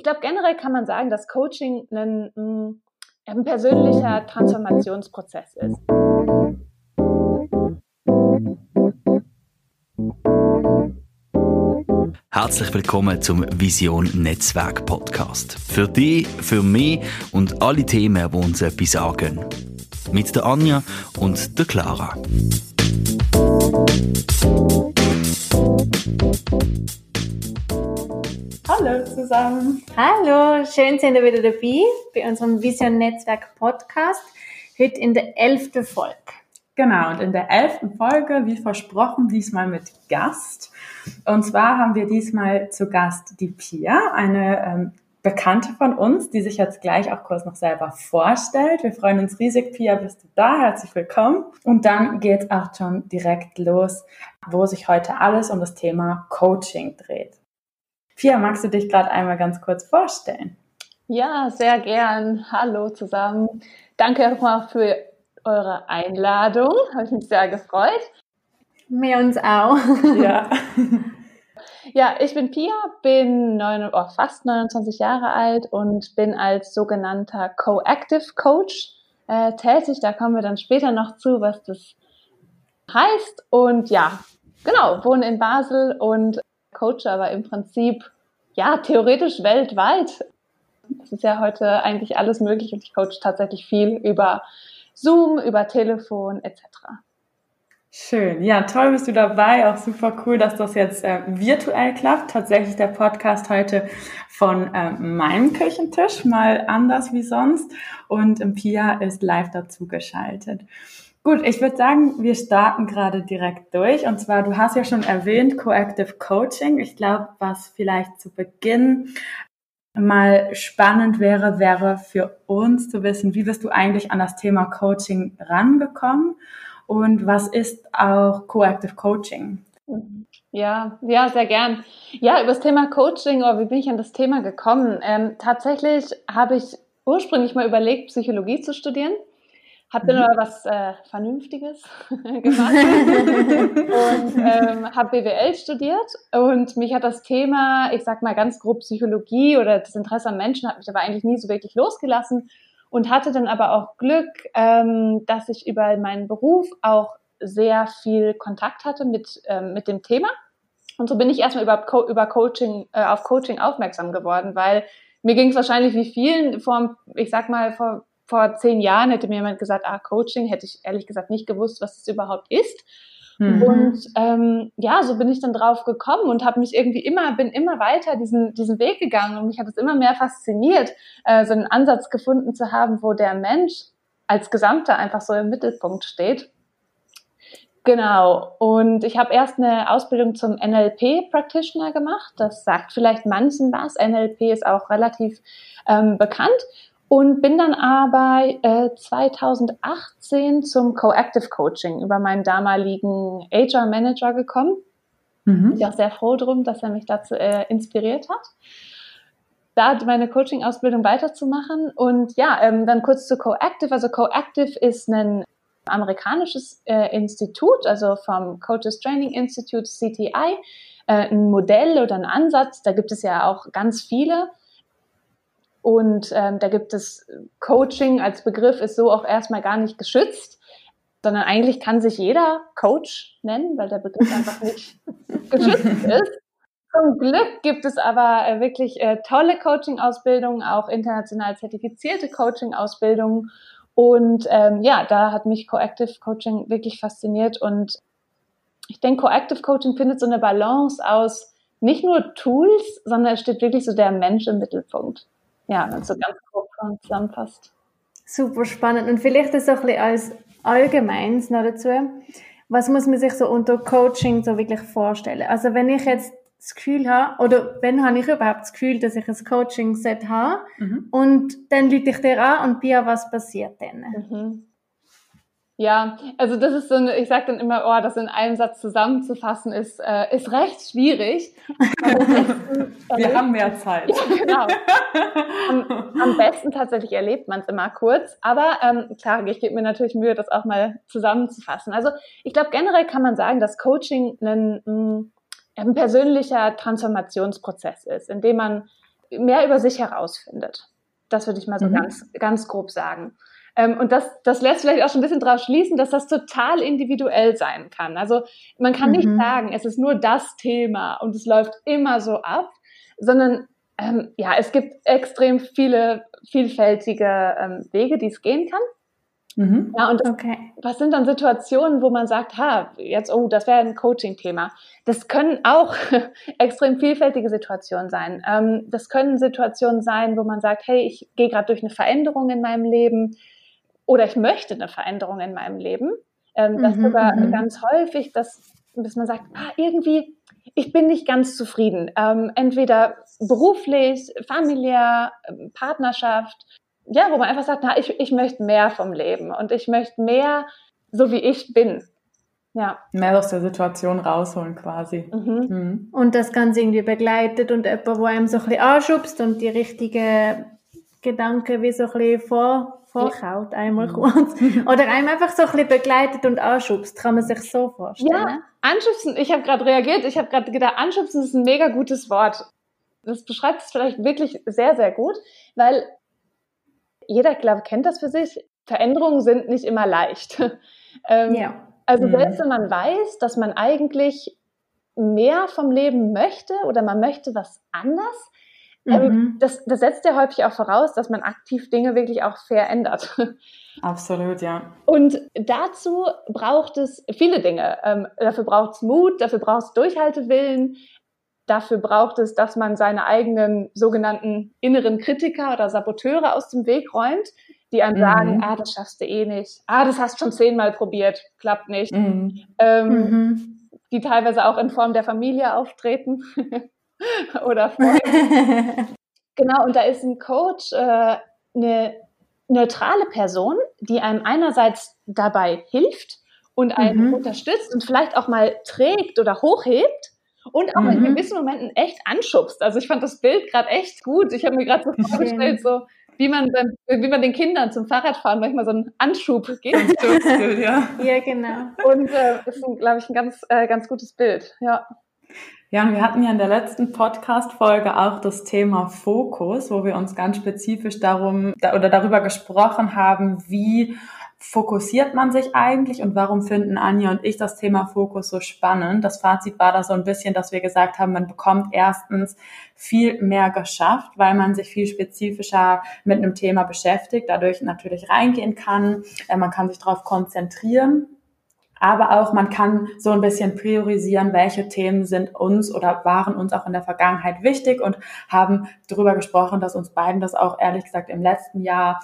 ich glaube, generell kann man sagen, dass Coaching ein, mm, ein persönlicher Transformationsprozess ist. Herzlich willkommen zum Vision Netzwerk Podcast. Für dich, für mich und alle Themen, die uns etwas sagen. Mit der Anja und der Clara. Zusammen. Hallo, schön sind ihr wieder dabei bei unserem Vision Netzwerk Podcast. Heute in der elften Folge. Genau, und in der elften Folge, wie versprochen, diesmal mit Gast. Und zwar haben wir diesmal zu Gast die Pia, eine ähm, Bekannte von uns, die sich jetzt gleich auch kurz noch selber vorstellt. Wir freuen uns riesig, Pia, bist du da? Herzlich willkommen. Und dann geht's auch schon direkt los, wo sich heute alles um das Thema Coaching dreht. Pia, magst du dich gerade einmal ganz kurz vorstellen? Ja, sehr gern. Hallo zusammen. Danke nochmal für eure Einladung. Habe ich mich sehr gefreut. Wir uns auch. Ja. ja, ich bin Pia, bin neun, oh, fast 29 Jahre alt und bin als sogenannter Co-Active Coach äh, tätig. Da kommen wir dann später noch zu, was das heißt. Und ja, genau, wohne in Basel und coache aber im Prinzip, ja, theoretisch weltweit. Es ist ja heute eigentlich alles möglich und ich coache tatsächlich viel über Zoom, über Telefon etc. Schön, ja, toll bist du dabei. Auch super cool, dass das jetzt äh, virtuell klappt. Tatsächlich der Podcast heute von äh, meinem Küchentisch, mal anders wie sonst. Und Pia ist live dazu geschaltet. Gut, ich würde sagen, wir starten gerade direkt durch. Und zwar, du hast ja schon erwähnt, Coactive Coaching. Ich glaube, was vielleicht zu Beginn mal spannend wäre, wäre für uns zu wissen, wie bist du eigentlich an das Thema Coaching rangekommen und was ist auch Coactive Coaching? Ja, ja, sehr gern. Ja, über das Thema Coaching, oder wie bin ich an das Thema gekommen? Ähm, tatsächlich habe ich ursprünglich mal überlegt, Psychologie zu studieren habe dann aber was äh, Vernünftiges gemacht und ähm, habe BWL studiert und mich hat das Thema, ich sag mal ganz grob Psychologie oder das Interesse an Menschen hat mich aber eigentlich nie so wirklich losgelassen und hatte dann aber auch Glück, ähm, dass ich über meinen Beruf auch sehr viel Kontakt hatte mit, ähm, mit dem Thema. Und so bin ich erstmal über, Co über Coaching, äh, auf Coaching aufmerksam geworden, weil mir ging es wahrscheinlich wie vielen vor, ich sag mal, vor vor zehn Jahren hätte mir jemand gesagt, ah, Coaching, hätte ich ehrlich gesagt nicht gewusst, was es überhaupt ist. Mhm. Und ähm, ja, so bin ich dann drauf gekommen und habe mich irgendwie immer, bin immer weiter diesen, diesen Weg gegangen und mich hat es immer mehr fasziniert, äh, so einen Ansatz gefunden zu haben, wo der Mensch als Gesamter einfach so im Mittelpunkt steht. Genau. Und ich habe erst eine Ausbildung zum NLP Practitioner gemacht. Das sagt vielleicht manchen was. NLP ist auch relativ ähm, bekannt und bin dann aber äh, 2018 zum Coactive Coaching über meinen damaligen HR Manager gekommen. Mhm. Bin auch sehr froh drum, dass er mich dazu äh, inspiriert hat, da meine Coaching-Ausbildung weiterzumachen. Und ja, ähm, dann kurz zu Coactive. Also Coactive ist ein amerikanisches äh, Institut, also vom Coaches Training Institute, CTI, äh, ein Modell oder ein Ansatz. Da gibt es ja auch ganz viele und ähm, da gibt es Coaching als Begriff ist so auch erstmal gar nicht geschützt, sondern eigentlich kann sich jeder Coach nennen, weil der Begriff einfach nicht geschützt ist. Zum Glück gibt es aber äh, wirklich äh, tolle Coaching-Ausbildungen, auch international zertifizierte Coaching-Ausbildungen. Und ähm, ja, da hat mich Coactive Coaching wirklich fasziniert. Und ich denke, Coactive Coaching findet so eine Balance aus nicht nur Tools, sondern es steht wirklich so der Mensch im Mittelpunkt ja, wenn so ganz grob zusammenfasst. Super spannend. Und vielleicht das auch ein bisschen als Allgemeines noch dazu. Was muss man sich so unter Coaching so wirklich vorstellen? Also wenn ich jetzt das Gefühl habe, oder wenn habe ich überhaupt das Gefühl, dass ich ein Coaching-Set habe mhm. und dann lüte ich dir an und Pia, was passiert dann? Mhm. Ja, also das ist so eine, ich sage dann immer, oh, das in einem Satz zusammenzufassen ist, äh, ist recht schwierig. Wir haben mehr Zeit. Ja, genau. Am, am besten tatsächlich erlebt man es immer kurz, aber ähm, klar, ich gebe mir natürlich Mühe, das auch mal zusammenzufassen. Also ich glaube, generell kann man sagen, dass Coaching ein, ein persönlicher Transformationsprozess ist, in dem man mehr über sich herausfindet. Das würde ich mal so mhm. ganz, ganz grob sagen. Ähm, und das, das lässt vielleicht auch schon ein bisschen darauf schließen, dass das total individuell sein kann. Also man kann mhm. nicht sagen, es ist nur das Thema und es läuft immer so ab, sondern ähm, ja, es gibt extrem viele vielfältige ähm, Wege, die es gehen kann. Mhm. Ja, und das, okay. was sind dann Situationen, wo man sagt, ha, jetzt, oh, das wäre ein Coaching-Thema. Das können auch extrem vielfältige Situationen sein. Ähm, das können Situationen sein, wo man sagt, hey, ich gehe gerade durch eine Veränderung in meinem Leben oder ich möchte eine Veränderung in meinem Leben. Ähm, das mhm, sogar mhm. ganz häufig, dass, dass man sagt, ah, irgendwie, ich bin nicht ganz zufrieden. Ähm, entweder beruflich, familiär, ähm, Partnerschaft, ja, wo man einfach sagt, na, ich, ich möchte mehr vom Leben und ich möchte mehr so wie ich bin. Ja. Mehr aus der Situation rausholen quasi. Mhm. Mhm. Und das Ganze irgendwie begleitet und jemand, wo einem so ein bisschen anschubst und die richtigen Gedanken wie so ein bisschen vor, vorkaut, einmal mhm. kurz. Oder einem einfach so ein bisschen begleitet und anschubst. Kann man sich so vorstellen? Ja, anschubsen. Ich habe gerade reagiert. Ich habe gerade gedacht, anschubsen ist ein mega gutes Wort. Das beschreibt es vielleicht wirklich sehr, sehr gut, weil jeder, glaube kennt das für sich. Veränderungen sind nicht immer leicht. ähm, ja. Also mhm. selbst wenn man weiß, dass man eigentlich mehr vom Leben möchte oder man möchte was anders, mhm. das, das setzt ja häufig auch voraus, dass man aktiv Dinge wirklich auch verändert. Absolut, ja. Und dazu braucht es viele Dinge. Ähm, dafür braucht es Mut, dafür braucht es Durchhaltewillen, Dafür braucht es, dass man seine eigenen sogenannten inneren Kritiker oder Saboteure aus dem Weg räumt, die einem mhm. sagen, ah, das schaffst du eh nicht. Ah, das hast du schon zehnmal probiert, klappt nicht. Mhm. Ähm, mhm. Die teilweise auch in Form der Familie auftreten oder Freunde. genau, und da ist ein Coach äh, eine neutrale Person, die einem einerseits dabei hilft und einen mhm. unterstützt und vielleicht auch mal trägt oder hochhebt und auch mhm. in gewissen Momenten echt anschubst. Also ich fand das Bild gerade echt gut. Ich habe mir gerade so vorgestellt, so wie man, beim, wie man den Kindern zum Fahrradfahren manchmal so einen Anschub gibt. ja. ja, genau. Und äh, ist, glaube ich, ein ganz, äh, ganz gutes Bild. Ja. Ja, und wir hatten ja in der letzten Podcast-Folge auch das Thema Fokus, wo wir uns ganz spezifisch darum da, oder darüber gesprochen haben, wie fokussiert man sich eigentlich und warum finden Anja und ich das Thema Fokus so spannend? Das Fazit war da so ein bisschen, dass wir gesagt haben, man bekommt erstens viel mehr geschafft, weil man sich viel spezifischer mit einem Thema beschäftigt, dadurch natürlich reingehen kann, äh, man kann sich darauf konzentrieren. Aber auch man kann so ein bisschen priorisieren, welche Themen sind uns oder waren uns auch in der Vergangenheit wichtig und haben darüber gesprochen, dass uns beiden das auch ehrlich gesagt im letzten Jahr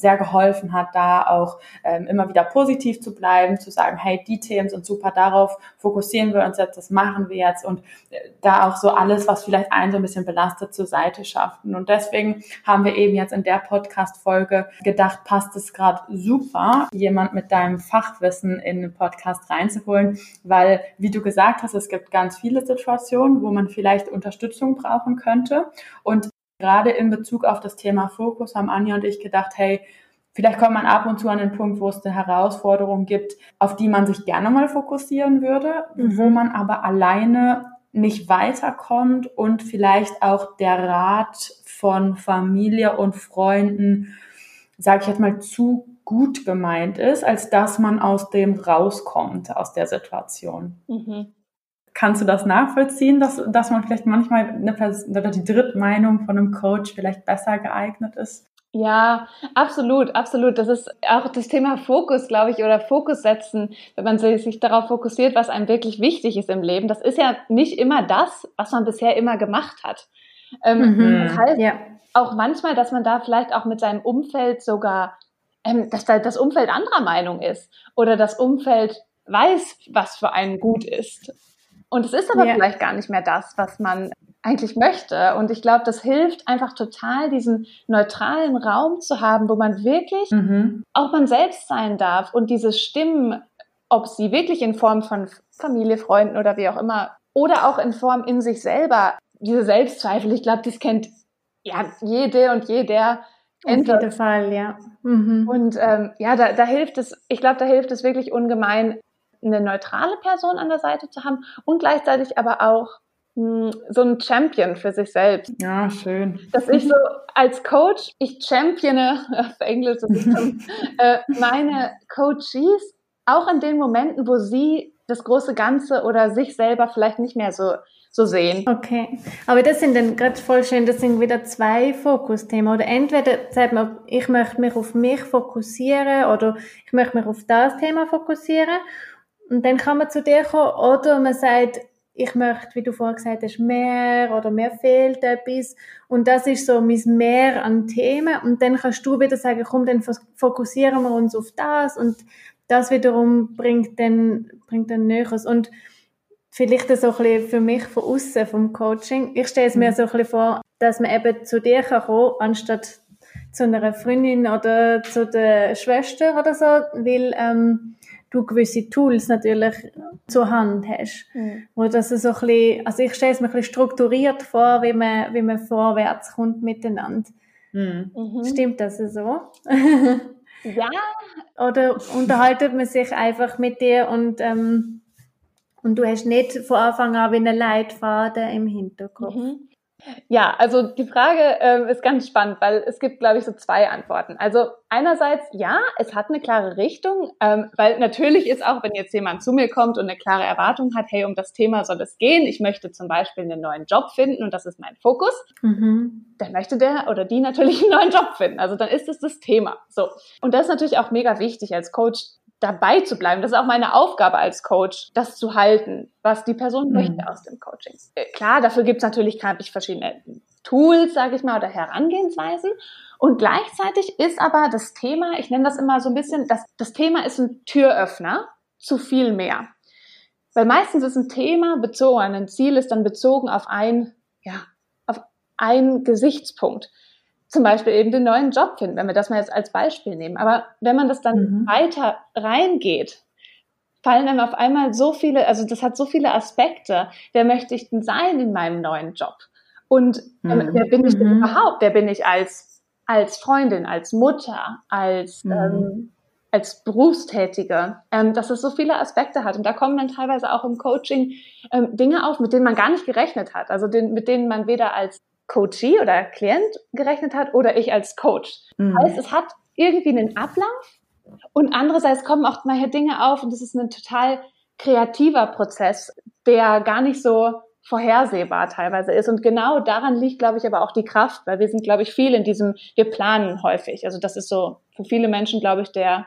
sehr geholfen hat, da auch ähm, immer wieder positiv zu bleiben, zu sagen, hey, die Themen sind super, darauf fokussieren wir uns jetzt, das machen wir jetzt und äh, da auch so alles, was vielleicht einen so ein bisschen belastet, zur Seite schaffen. Und deswegen haben wir eben jetzt in der Podcast-Folge gedacht, passt es gerade super, jemand mit deinem Fachwissen in den Podcast reinzuholen, weil, wie du gesagt hast, es gibt ganz viele Situationen, wo man vielleicht Unterstützung brauchen könnte und Gerade in Bezug auf das Thema Fokus haben Anja und ich gedacht, hey, vielleicht kommt man ab und zu an den Punkt, wo es eine Herausforderung gibt, auf die man sich gerne mal fokussieren würde, mhm. wo man aber alleine nicht weiterkommt und vielleicht auch der Rat von Familie und Freunden, sage ich jetzt mal, zu gut gemeint ist, als dass man aus dem rauskommt, aus der Situation. Mhm. Kannst du das nachvollziehen, dass, dass man vielleicht manchmal eine Person, oder die Drittmeinung von einem Coach vielleicht besser geeignet ist? Ja, absolut, absolut. Das ist auch das Thema Fokus, glaube ich, oder Fokus setzen, wenn man sich darauf fokussiert, was einem wirklich wichtig ist im Leben. Das ist ja nicht immer das, was man bisher immer gemacht hat. Ähm, mhm. Das heißt ja. auch manchmal, dass man da vielleicht auch mit seinem Umfeld sogar, ähm, dass da das Umfeld anderer Meinung ist oder das Umfeld weiß, was für einen gut ist. Und es ist aber ja. vielleicht gar nicht mehr das, was man eigentlich möchte. Und ich glaube, das hilft einfach total, diesen neutralen Raum zu haben, wo man wirklich mhm. auch man selbst sein darf und diese Stimmen, ob sie wirklich in Form von Familie, Freunden oder wie auch immer, oder auch in Form in sich selber, diese Selbstzweifel, ich glaube, das kennt ja jede und jeder. Auf jeden Fall, ja. Mhm. Und ähm, ja, da, da hilft es, ich glaube, da hilft es wirklich ungemein, eine neutrale Person an der Seite zu haben und gleichzeitig aber auch hm, so ein Champion für sich selbst. Ja, schön. Dass ich so als Coach, ich champione, auf Englisch, äh, meine Coaches auch in den Momenten, wo sie das große Ganze oder sich selber vielleicht nicht mehr so so sehen. Okay, aber das sind dann gerade voll schön, das sind wieder zwei Fokusthemen. Oder entweder sagt man, ich möchte mich auf mich fokussieren oder ich möchte mich auf das Thema fokussieren und dann kann man zu dir kommen oder man sagt, ich möchte, wie du vorher gesagt hast, mehr oder mir fehlt etwas. Und das ist so mein Mehr an Themen. Und dann kannst du wieder sagen, komm, dann fokussieren wir uns auf das. Und das wiederum bringt dann, bringt dann Näheres. Und vielleicht so ein bisschen für mich von außen vom Coaching. Ich stelle es mir mhm. so ein bisschen vor, dass man eben zu dir kann kommen, anstatt zu einer Freundin oder zu der Schwester oder so, weil ähm, du gewisse Tools natürlich zur Hand hast. Mhm. Wo das so ein bisschen, also ich stelle es mir ein bisschen strukturiert vor, wie man, wie man vorwärts kommt miteinander. Mhm. mhm. Stimmt das so? ja. Oder unterhaltet man sich einfach mit dir und ähm, und du hast nicht von Anfang an wie einen Leitfaden im Hinterkopf. Mhm. Ja, also die Frage äh, ist ganz spannend, weil es gibt, glaube ich, so zwei Antworten. Also einerseits, ja, es hat eine klare Richtung, ähm, weil natürlich ist auch, wenn jetzt jemand zu mir kommt und eine klare Erwartung hat, hey, um das Thema soll es gehen, ich möchte zum Beispiel einen neuen Job finden und das ist mein Fokus, mhm. dann möchte der oder die natürlich einen neuen Job finden. Also dann ist es das Thema. So. Und das ist natürlich auch mega wichtig als Coach, dabei zu bleiben. Das ist auch meine Aufgabe als Coach, das zu halten, was die Person mhm. möchte aus dem Coaching. Äh, klar, dafür gibt es natürlich ich verschiedene Tools, sage ich mal, oder Herangehensweisen. Und gleichzeitig ist aber das Thema, ich nenne das immer so ein bisschen, das, das Thema ist ein Türöffner zu viel mehr. Weil meistens ist ein Thema bezogen, ein Ziel ist dann bezogen auf ein, ja, auf einen Gesichtspunkt zum Beispiel eben den neuen Job finden, wenn wir das mal jetzt als Beispiel nehmen. Aber wenn man das dann mhm. weiter reingeht, fallen einem auf einmal so viele, also das hat so viele Aspekte. Wer möchte ich denn sein in meinem neuen Job? Und ähm, mhm. wer bin ich denn mhm. überhaupt? Wer bin ich als, als Freundin, als Mutter, als, mhm. ähm, als Berufstätige? Ähm, dass es so viele Aspekte hat. Und da kommen dann teilweise auch im Coaching ähm, Dinge auf, mit denen man gar nicht gerechnet hat. Also den, mit denen man weder als Coachee oder Klient gerechnet hat oder ich als Coach. Mhm. Heißt, es hat irgendwie einen Ablauf und andererseits kommen auch mal hier Dinge auf und das ist ein total kreativer Prozess, der gar nicht so vorhersehbar teilweise ist. Und genau daran liegt, glaube ich, aber auch die Kraft, weil wir sind, glaube ich, viel in diesem, wir planen häufig. Also das ist so für viele Menschen, glaube ich, der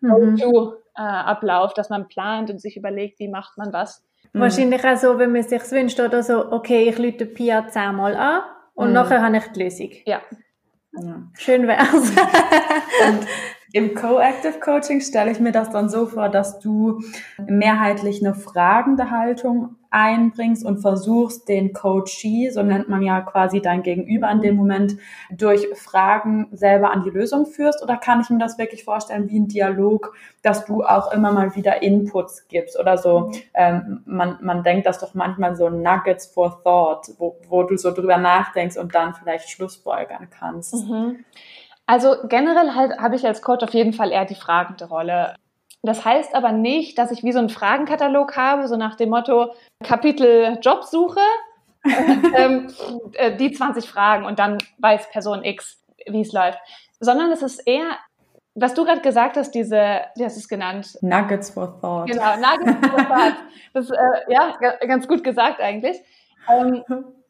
mhm. Go-To-Ablauf, dass man plant und sich überlegt, wie macht man was. Wahrscheinlich auch so, wenn man sich wünscht oder so, okay, ich lüte Pia zehnmal an und mhm. nachher habe ich die Lösung. Ja. ja. Schön wär's. und im Co-Active Coaching stelle ich mir das dann so vor, dass du mehrheitlich eine fragende Haltung einbringst und versuchst, den Coachee, so nennt man ja quasi dein Gegenüber in dem Moment, durch Fragen selber an die Lösung führst? Oder kann ich mir das wirklich vorstellen wie ein Dialog, dass du auch immer mal wieder Inputs gibst oder so? Ähm, man, man denkt das doch manchmal so Nuggets for Thought, wo, wo du so drüber nachdenkst und dann vielleicht Schlussfolgern kannst. Mhm. Also generell halt habe ich als Coach auf jeden Fall eher die fragende Rolle. Das heißt aber nicht, dass ich wie so einen Fragenkatalog habe, so nach dem Motto Kapitel Jobsuche, ähm, äh, die 20 Fragen und dann weiß Person X, wie es läuft. Sondern es ist eher, was du gerade gesagt hast, diese, wie hast du es genannt? Nuggets for Thought. Genau, Nuggets for Thought. Das äh, ja ganz gut gesagt eigentlich. Ähm,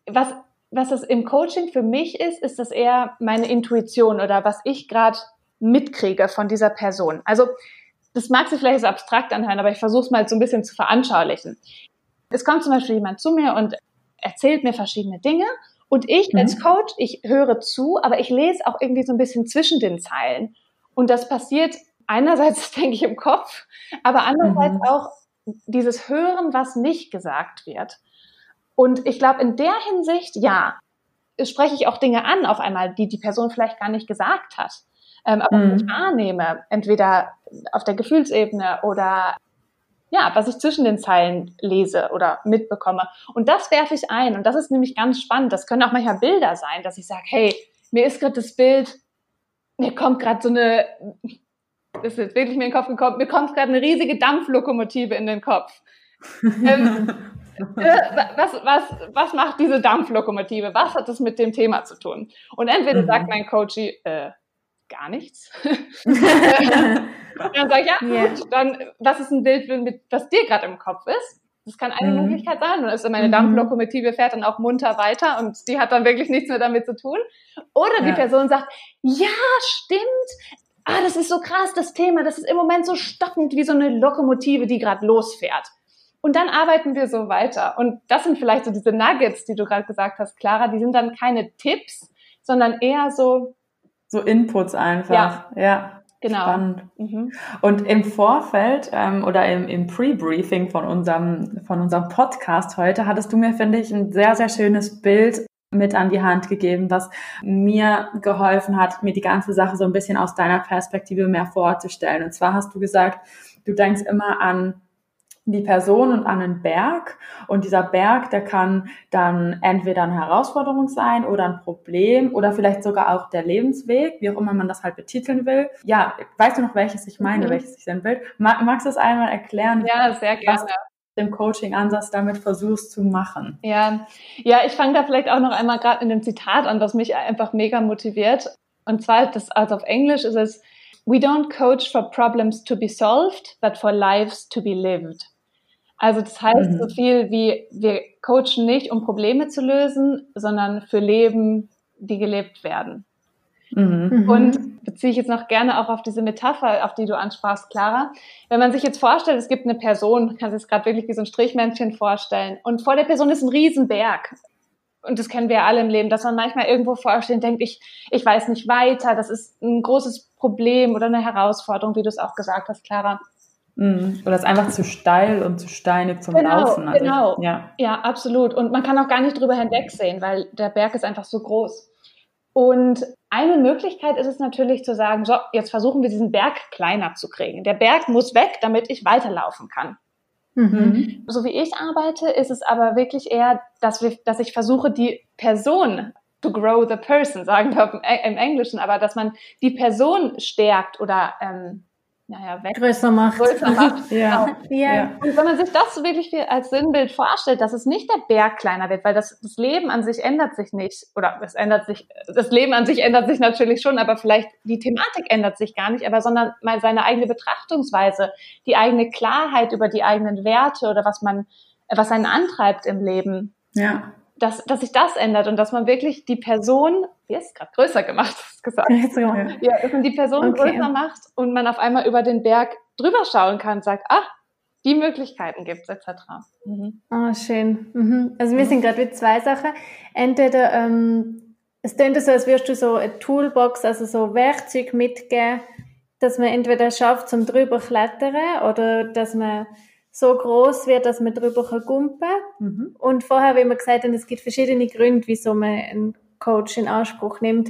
was, was das im Coaching für mich ist, ist das eher meine Intuition oder was ich gerade mitkriege von dieser Person. Also das mag sich vielleicht so abstrakt anhören, aber ich versuche es mal so ein bisschen zu veranschaulichen. Es kommt zum Beispiel jemand zu mir und erzählt mir verschiedene Dinge und ich mhm. als Coach, ich höre zu, aber ich lese auch irgendwie so ein bisschen zwischen den Zeilen. Und das passiert einerseits, denke ich, im Kopf, aber andererseits mhm. auch dieses Hören, was nicht gesagt wird. Und ich glaube, in der Hinsicht, ja, spreche ich auch Dinge an auf einmal, die die Person vielleicht gar nicht gesagt hat ähm, aber mhm. ich wahrnehme, entweder auf der Gefühlsebene oder ja, was ich zwischen den Zeilen lese oder mitbekomme. Und das werfe ich ein. Und das ist nämlich ganz spannend. Das können auch manchmal Bilder sein, dass ich sage, hey, mir ist gerade das Bild, mir kommt gerade so eine, das ist jetzt wirklich mir in den Kopf gekommen, mir kommt gerade eine riesige Dampflokomotive in den Kopf. ähm, was, was, was macht diese Dampflokomotive? Was hat das mit dem Thema zu tun? Und entweder mhm. sagt mein Coach, äh, gar nichts. dann sage ich, ja, yeah. gut, dann, was ist ein Bild, mit, was dir gerade im Kopf ist? Das kann eine mhm. Möglichkeit sein. Und ist meine mhm. Dampflokomotive fährt dann auch munter weiter und die hat dann wirklich nichts mehr damit zu tun. Oder ja. die Person sagt, ja, stimmt. Ah, das ist so krass, das Thema. Das ist im Moment so stockend wie so eine Lokomotive, die gerade losfährt. Und dann arbeiten wir so weiter. Und das sind vielleicht so diese Nuggets, die du gerade gesagt hast, Clara. Die sind dann keine Tipps, sondern eher so, so Inputs einfach. Ja. ja. Genau. Spannend. Mhm. Und im Vorfeld ähm, oder im, im Pre-Briefing von unserem, von unserem Podcast heute hattest du mir, finde ich, ein sehr, sehr schönes Bild mit an die Hand gegeben, was mir geholfen hat, mir die ganze Sache so ein bisschen aus deiner Perspektive mehr vorzustellen. Und zwar hast du gesagt, du denkst immer an die Person und an einen Berg. Und dieser Berg, der kann dann entweder eine Herausforderung sein oder ein Problem oder vielleicht sogar auch der Lebensweg, wie auch immer man das halt betiteln will. Ja, weißt du noch, welches ich meine, mhm. welches ich sein will? Magst du es einmal erklären? Ja, sehr gerne. Was dem Coaching-Ansatz damit versuchst zu machen? Ja, ja, ich fange da vielleicht auch noch einmal gerade in dem Zitat an, was mich einfach mega motiviert. Und zwar, das, also auf Englisch ist es, We don't coach for problems to be solved, but for lives to be lived. Also das heißt mhm. so viel wie, wir coachen nicht, um Probleme zu lösen, sondern für Leben, die gelebt werden. Mhm. mhm. Und beziehe ich jetzt noch gerne auch auf diese Metapher, auf die du ansprachst, Clara. Wenn man sich jetzt vorstellt, es gibt eine Person, kann sich es gerade wirklich wie so ein Strichmännchen vorstellen, und vor der Person ist ein Riesenberg. Und das kennen wir alle im Leben, dass man manchmal irgendwo vorsteht und denkt, ich, ich weiß nicht weiter, das ist ein großes Problem oder eine Herausforderung, wie du es auch gesagt hast, Clara. Mhm. Oder es ist einfach zu steil und zu steinig zum genau, Laufen. Also, genau, ja. ja, absolut. Und man kann auch gar nicht drüber hinwegsehen, weil der Berg ist einfach so groß. Und eine Möglichkeit ist es natürlich zu sagen, so, jetzt versuchen wir diesen Berg kleiner zu kriegen. Der Berg muss weg, damit ich weiterlaufen kann. Mhm. So wie ich arbeite, ist es aber wirklich eher, dass, wir, dass ich versuche, die Person to grow the person, sagen wir im Englischen, aber dass man die Person stärkt oder ähm, naja, weg. Größer macht. Größer macht. ja. Genau. ja. Und wenn man sich das wirklich als Sinnbild vorstellt, dass es nicht der Berg kleiner wird, weil das, das Leben an sich ändert sich nicht, oder es ändert sich, das Leben an sich ändert sich natürlich schon, aber vielleicht die Thematik ändert sich gar nicht, aber sondern mal seine eigene Betrachtungsweise, die eigene Klarheit über die eigenen Werte oder was man, was einen antreibt im Leben. Ja dass, dass sich das ändert und dass man wirklich die Person, wie ist gerade größer gemacht, hast gesagt. Ja, dass man die Person okay. größer macht und man auf einmal über den Berg drüber schauen kann und sagt, ah, die Möglichkeiten gibt es, etc. Mhm. Oh, schön. Mhm. Also wir sind gerade mit zwei Sachen. Entweder ähm, es klingt so, als würdest du so eine Toolbox, also so Werkzeug mitgeben, dass man entweder schafft zum drüber klettern oder dass man so groß wird, dass man drüber gumpen kann. Mhm. Und vorher, wie wir gesagt haben, es gibt verschiedene Gründe, wieso man einen Coach in Anspruch nimmt,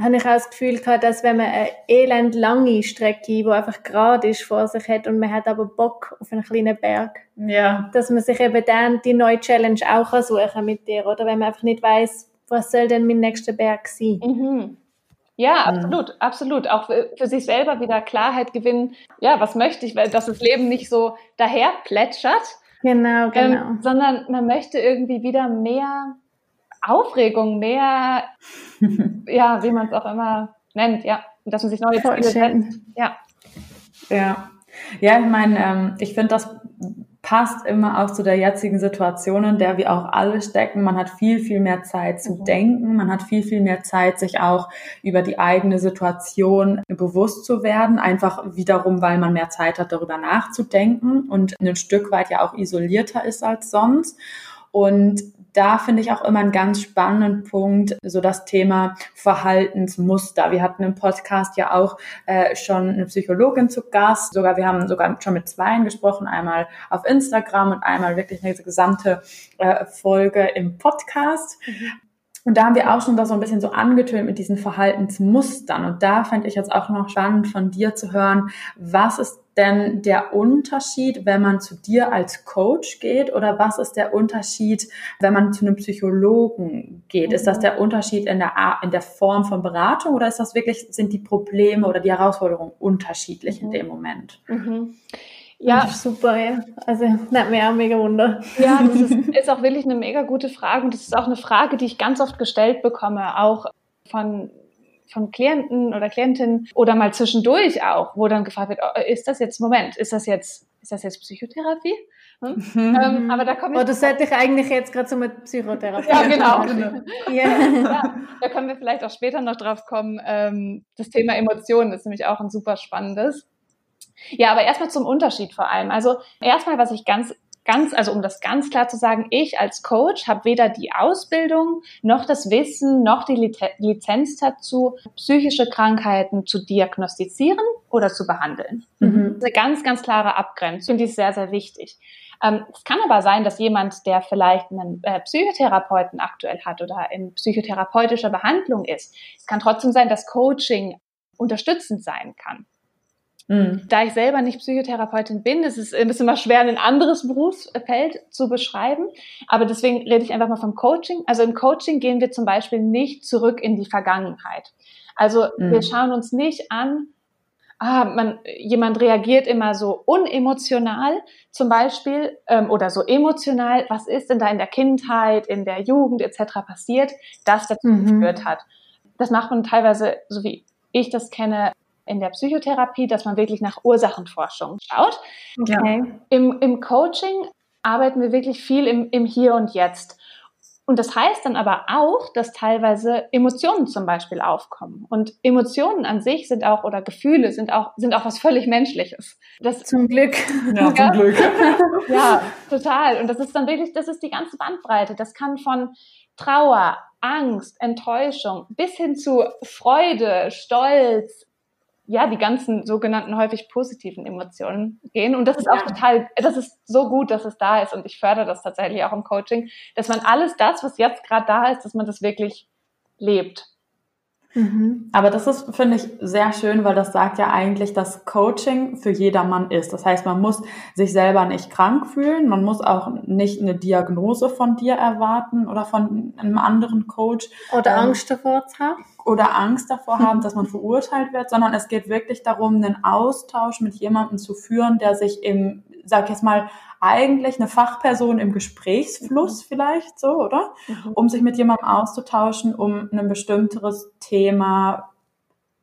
habe ich auch das Gefühl gehabt, dass wenn man eine elend lange Strecke, die einfach gerade ist, vor sich hat und man hat aber Bock auf einen kleinen Berg, ja. dass man sich eben dann die neue Challenge auch suchen mit dir, oder wenn man einfach nicht weiß, was soll denn mein nächster Berg sein. Mhm. Ja, mhm. absolut, absolut. Auch für, sich selber wieder Klarheit gewinnen. Ja, was möchte ich, weil dass das Leben nicht so daher plätschert. Genau, genau. Ähm, sondern man möchte irgendwie wieder mehr Aufregung, mehr, ja, wie man es auch immer nennt, ja, dass man sich neue Ziele setzt. Ja. Ja. Ja, ich meine, ähm, ich finde, das passt immer auch zu der jetzigen Situation, in der wir auch alle stecken. Man hat viel, viel mehr Zeit zu mhm. denken. Man hat viel, viel mehr Zeit, sich auch über die eigene Situation bewusst zu werden. Einfach wiederum, weil man mehr Zeit hat, darüber nachzudenken und ein Stück weit ja auch isolierter ist als sonst. Und da finde ich auch immer einen ganz spannenden Punkt, so das Thema Verhaltensmuster. Wir hatten im Podcast ja auch äh, schon eine Psychologin zu Gast. Sogar wir haben sogar schon mit zweien gesprochen, einmal auf Instagram und einmal wirklich eine gesamte äh, Folge im Podcast. Mhm. Und da haben wir auch schon das so ein bisschen so angetönt mit diesen Verhaltensmustern. Und da fände ich jetzt auch noch spannend von dir zu hören, was ist denn der Unterschied, wenn man zu dir als Coach geht oder was ist der Unterschied, wenn man zu einem Psychologen geht? Ist das der Unterschied in der, in der Form von Beratung oder ist das wirklich, sind die Probleme oder die Herausforderungen unterschiedlich mhm. in dem Moment? Mhm. Ja. Super, ja. Also, mir auch mega Wunder. Ja, das ist, ist auch wirklich eine mega gute Frage und das ist auch eine Frage, die ich ganz oft gestellt bekomme, auch von von Klienten oder Klientinnen oder mal zwischendurch auch, wo dann gefragt wird, oh, ist das jetzt, Moment, ist das jetzt, ist das jetzt Psychotherapie? Hm? Mhm. Ähm, aber da komme ich. Oh, das hätte ich eigentlich jetzt gerade so mit Psychotherapie. ja, genau. yeah. ja, da können wir vielleicht auch später noch drauf kommen. Ähm, das Thema Emotionen ist nämlich auch ein super spannendes. Ja, aber erstmal zum Unterschied vor allem. Also erstmal, was ich ganz ganz, also um das ganz klar zu sagen, ich als Coach habe weder die Ausbildung noch das Wissen noch die Lizenz dazu, psychische Krankheiten zu diagnostizieren oder zu behandeln. Mhm. Das ist eine ganz, ganz klare Abgrenzung, die ist sehr, sehr wichtig. Ähm, es kann aber sein, dass jemand, der vielleicht einen äh, Psychotherapeuten aktuell hat oder in psychotherapeutischer Behandlung ist, es kann trotzdem sein, dass Coaching unterstützend sein kann. Mhm. Da ich selber nicht Psychotherapeutin bin, ist es ein bisschen mal schwer, ein anderes Berufsfeld zu beschreiben. Aber deswegen rede ich einfach mal vom Coaching. Also im Coaching gehen wir zum Beispiel nicht zurück in die Vergangenheit. Also mhm. wir schauen uns nicht an, ah, man, jemand reagiert immer so unemotional zum Beispiel ähm, oder so emotional. Was ist denn da in der Kindheit, in der Jugend etc. passiert, das dazu mhm. geführt hat? Das macht man teilweise, so wie ich das kenne, in der Psychotherapie, dass man wirklich nach Ursachenforschung schaut. Okay. Im, Im Coaching arbeiten wir wirklich viel im, im Hier und Jetzt. Und das heißt dann aber auch, dass teilweise Emotionen zum Beispiel aufkommen. Und Emotionen an sich sind auch, oder Gefühle sind auch, sind auch was völlig Menschliches. Das, zum Glück. Ja, zum Glück. ja, total. Und das ist dann wirklich, das ist die ganze Bandbreite. Das kann von Trauer, Angst, Enttäuschung bis hin zu Freude, Stolz, ja, die ganzen sogenannten häufig positiven Emotionen gehen. Und das ist auch total, das ist so gut, dass es da ist. Und ich fördere das tatsächlich auch im Coaching, dass man alles das, was jetzt gerade da ist, dass man das wirklich lebt. Mhm. Aber das ist, finde ich, sehr schön, weil das sagt ja eigentlich, dass Coaching für jedermann ist. Das heißt, man muss sich selber nicht krank fühlen, man muss auch nicht eine Diagnose von dir erwarten oder von einem anderen Coach. Oder ähm, Angst davor zu haben oder Angst davor haben, dass man verurteilt wird, sondern es geht wirklich darum, einen Austausch mit jemandem zu führen, der sich im, sag ich jetzt mal, eigentlich eine Fachperson im Gesprächsfluss mhm. vielleicht so, oder? Mhm. Um sich mit jemandem auszutauschen, um ein bestimmteres Thema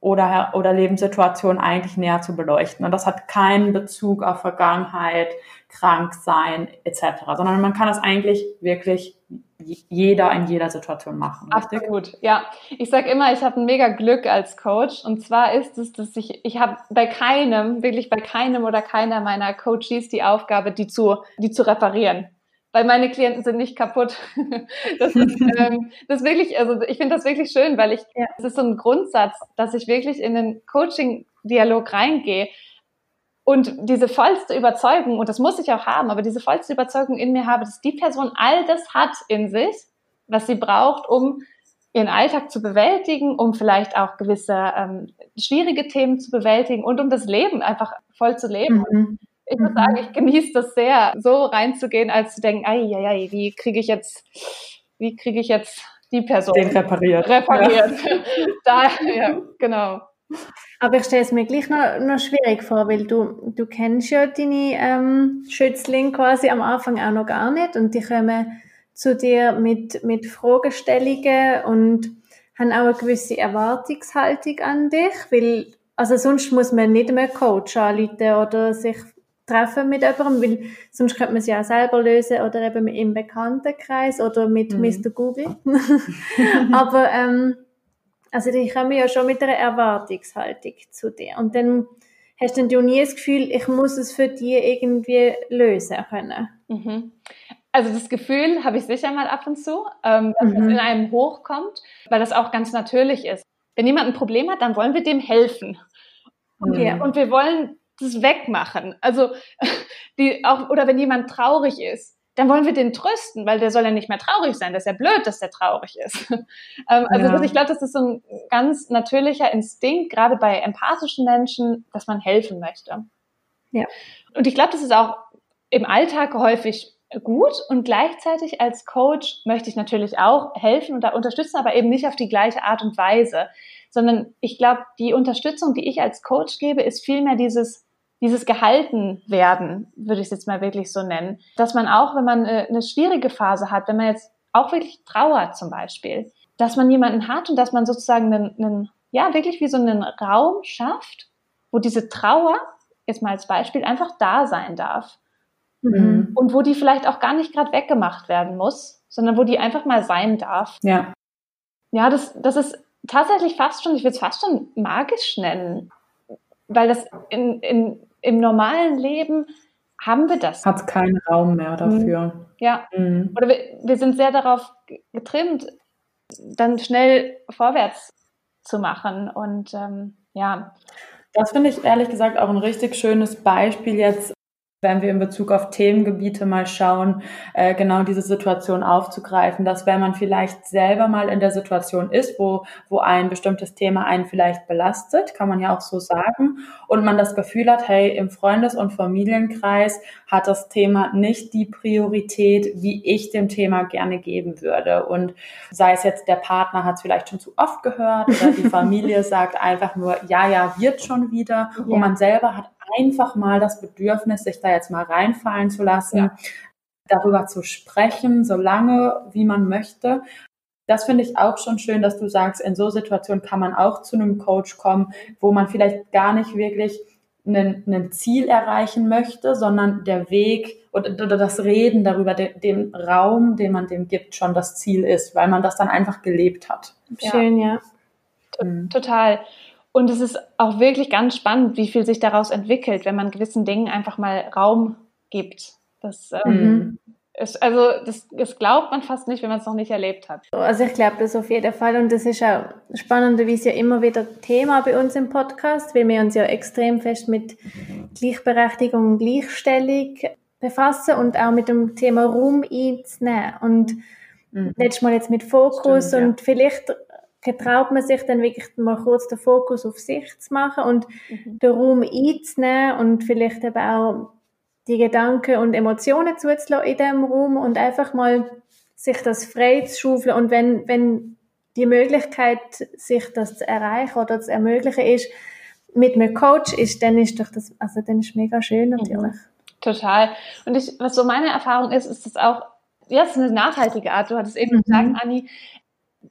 oder, oder Lebenssituation eigentlich näher zu beleuchten. Und das hat keinen Bezug auf Vergangenheit, Kranksein etc., sondern man kann das eigentlich wirklich jeder in jeder Situation machen. Richtig? Absolut, ja. Ich sage immer, ich habe ein mega Glück als Coach und zwar ist es, dass ich, ich habe bei keinem, wirklich bei keinem oder keiner meiner Coaches die Aufgabe, die zu, die zu reparieren. Weil meine Klienten sind nicht kaputt. Das ist, ähm, das ist wirklich, also ich finde das wirklich schön, weil ich, ja. das ist so ein Grundsatz, dass ich wirklich in den Coaching-Dialog reingehe und diese vollste Überzeugung, und das muss ich auch haben, aber diese vollste Überzeugung in mir habe, dass die Person all das hat in sich, was sie braucht, um ihren Alltag zu bewältigen, um vielleicht auch gewisse ähm, schwierige Themen zu bewältigen und um das Leben einfach voll zu leben. Mhm. Ich muss mhm. sagen, ich genieße das sehr, so reinzugehen, als zu denken, ei, ei, ei, wie kriege ich jetzt, wie kriege ich jetzt die Person Den repariert. Repariert. Ja. da, ja, genau. Aber ich stelle es mir gleich noch, noch schwierig vor, weil du, du kennst ja deine ähm, Schützlinge quasi am Anfang auch noch gar nicht und die kommen zu dir mit, mit Fragestellungen und haben auch eine gewisse Erwartungshaltung an dich, weil also sonst muss man nicht mehr Coach anrufen oder sich treffen mit jemandem, weil sonst könnte man es ja auch selber lösen oder eben im Bekanntenkreis oder mit mhm. Mr. Google. Aber ähm, also die kommen ja schon mit einer Erwartungshaltung zu dir. Und dann hast du nie das Gefühl, ich muss es für dich irgendwie lösen können. Mhm. Also das Gefühl habe ich sicher mal ab und zu, ähm, dass mhm. es in einem hochkommt, weil das auch ganz natürlich ist. Wenn jemand ein Problem hat, dann wollen wir dem helfen. Mhm. Und wir wollen das wegmachen. Also die auch oder wenn jemand traurig ist, dann wollen wir den trösten, weil der soll ja nicht mehr traurig sein. Das ist ja blöd, dass der traurig ist. ähm, also ja. ich glaube, das ist so ein ganz natürlicher Instinkt, gerade bei empathischen Menschen, dass man helfen möchte. Ja. Und ich glaube, das ist auch im Alltag häufig gut und gleichzeitig als Coach möchte ich natürlich auch helfen und da unterstützen, aber eben nicht auf die gleiche Art und Weise, sondern ich glaube, die Unterstützung, die ich als Coach gebe, ist vielmehr dieses dieses gehalten werden, würde ich es jetzt mal wirklich so nennen, dass man auch, wenn man eine, eine schwierige Phase hat, wenn man jetzt auch wirklich trauert zum Beispiel, dass man jemanden hat und dass man sozusagen einen, einen ja, wirklich wie so einen Raum schafft, wo diese Trauer, jetzt mal als Beispiel, einfach da sein darf. Mhm. Und wo die vielleicht auch gar nicht gerade weggemacht werden muss, sondern wo die einfach mal sein darf. Ja. Ja, das, das ist tatsächlich fast schon, ich würde es fast schon magisch nennen, weil das in, in, im normalen Leben haben wir das. Hat keinen Raum mehr dafür. Ja. Mhm. Oder wir, wir sind sehr darauf getrimmt, dann schnell vorwärts zu machen. Und ähm, ja. Das finde ich ehrlich gesagt auch ein richtig schönes Beispiel jetzt wenn wir in Bezug auf Themengebiete mal schauen, äh, genau diese Situation aufzugreifen, dass wenn man vielleicht selber mal in der Situation ist, wo, wo ein bestimmtes Thema einen vielleicht belastet, kann man ja auch so sagen, und man das Gefühl hat, hey, im Freundes- und Familienkreis hat das Thema nicht die Priorität, wie ich dem Thema gerne geben würde. Und sei es jetzt, der Partner hat es vielleicht schon zu oft gehört oder die Familie sagt einfach nur, ja, ja, wird schon wieder. Ja. Und man selber hat einfach mal das Bedürfnis, sich da jetzt mal reinfallen zu lassen, ja. darüber zu sprechen, so lange wie man möchte. Das finde ich auch schon schön, dass du sagst, in so Situationen kann man auch zu einem Coach kommen, wo man vielleicht gar nicht wirklich ein Ziel erreichen möchte, sondern der Weg oder, oder das Reden darüber, den, den, Raum, den man dem gibt, schon das Ziel ist, weil man das dann einfach gelebt hat. Schön, ja. ja. Mhm. Total. Und es ist auch wirklich ganz spannend, wie viel sich daraus entwickelt, wenn man gewissen Dingen einfach mal Raum gibt. Das, ähm, mhm. ist, also das, das, glaubt man fast nicht, wenn man es noch nicht erlebt hat. Also ich glaube das auf jeden Fall und das ist auch spannenderweise ja immer wieder Thema bei uns im Podcast, weil wir uns ja extrem fest mit Gleichberechtigung und Gleichstellung befassen und auch mit dem Thema Raum einzunehmen. Und mhm. letztes Mal jetzt mit Fokus Stimmt, und ja. vielleicht getraut man sich dann wirklich mal kurz den Fokus auf sich zu machen und mhm. den Raum einzunehmen und vielleicht eben auch die Gedanken und Emotionen zuzulassen in diesem Raum und einfach mal sich das frei zu schaufeln und wenn, wenn die Möglichkeit, sich das zu erreichen oder zu ermöglichen ist, mit einem Coach ist, dann ist doch das, also dann ist mega schön mhm. natürlich. Mhm. Total. Und ich, was so meine Erfahrung ist, ist das auch, ja, es ist eine nachhaltige Art. Du hattest eben mhm. gesagt, Anni,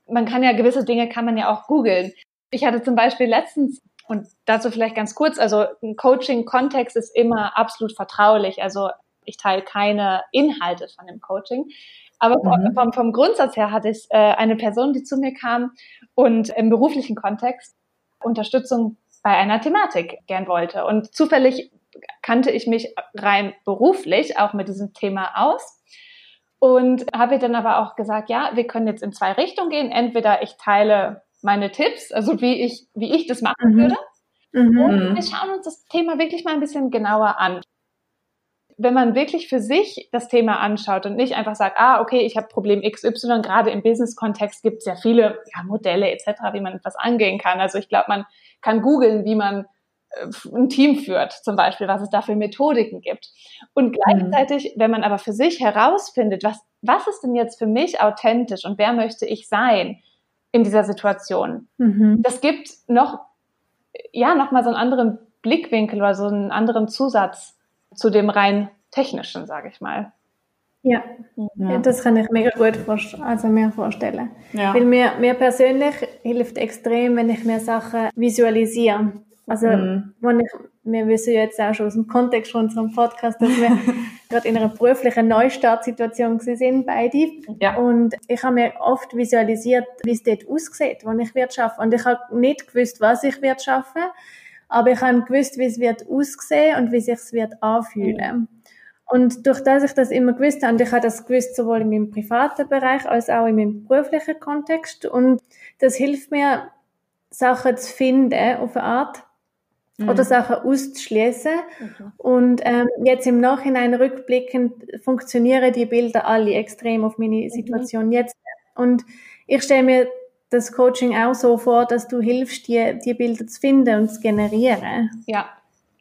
man kann ja gewisse Dinge kann man ja auch googeln. Ich hatte zum Beispiel letztens und dazu vielleicht ganz kurz, also ein Coaching-Kontext ist immer absolut vertraulich. Also ich teile keine Inhalte von dem Coaching. Aber mhm. vom, vom, Grundsatz her hatte ich äh, eine Person, die zu mir kam und im beruflichen Kontext Unterstützung bei einer Thematik gern wollte. Und zufällig kannte ich mich rein beruflich auch mit diesem Thema aus und habe dann aber auch gesagt, ja, wir können jetzt in zwei Richtungen gehen. Entweder ich teile meine Tipps, also wie ich, wie ich das machen mhm. würde. Mhm. Und wir schauen uns das Thema wirklich mal ein bisschen genauer an. Wenn man wirklich für sich das Thema anschaut und nicht einfach sagt, ah, okay, ich habe Problem XY, gerade im Business-Kontext gibt es ja viele ja, Modelle etc., wie man etwas angehen kann. Also ich glaube, man kann googeln, wie man ein Team führt, zum Beispiel, was es da für Methodiken gibt. Und mhm. gleichzeitig, mhm. wenn man aber für sich herausfindet, was, was ist denn jetzt für mich authentisch und wer möchte ich sein in dieser Situation, mhm. das gibt noch, ja, noch mal so einen anderen Blickwinkel oder so einen anderen Zusatz zu dem rein technischen, sage ich mal. Ja. ja. das kann ich mega gut also mir vorstellen. Ja. Weil mir, mir persönlich hilft extrem, wenn ich mir Sachen visualisiere. Also, mhm. ich, wir wissen jetzt auch schon aus dem Kontext von unserem Podcast, dass wir gerade in einer beruflichen Neustartsituation sind, beide. Ja. Und ich habe mir oft visualisiert, wie es dort aussieht, wo ich wird schaffen. Und ich habe nicht gewusst, was ich wird schaffen, aber ich habe gewusst, wie es wird aussehen und wie sich es wird anfühlen. Mhm. Und durch das ich das immer gewusst habe, und ich habe das gewusst sowohl in meinem privaten Bereich als auch in meinem beruflichen Kontext, und das hilft mir, Sachen zu finden auf eine Art, mhm. oder Sachen auszuschließen. Mhm. Und ähm, jetzt im Nachhinein rückblickend funktionieren die Bilder alle extrem auf meine mhm. Situation mhm. jetzt. Und ich stelle mir das Coaching auch so vor, dass du hilfst, die, die Bilder zu finden und zu generieren. Ja,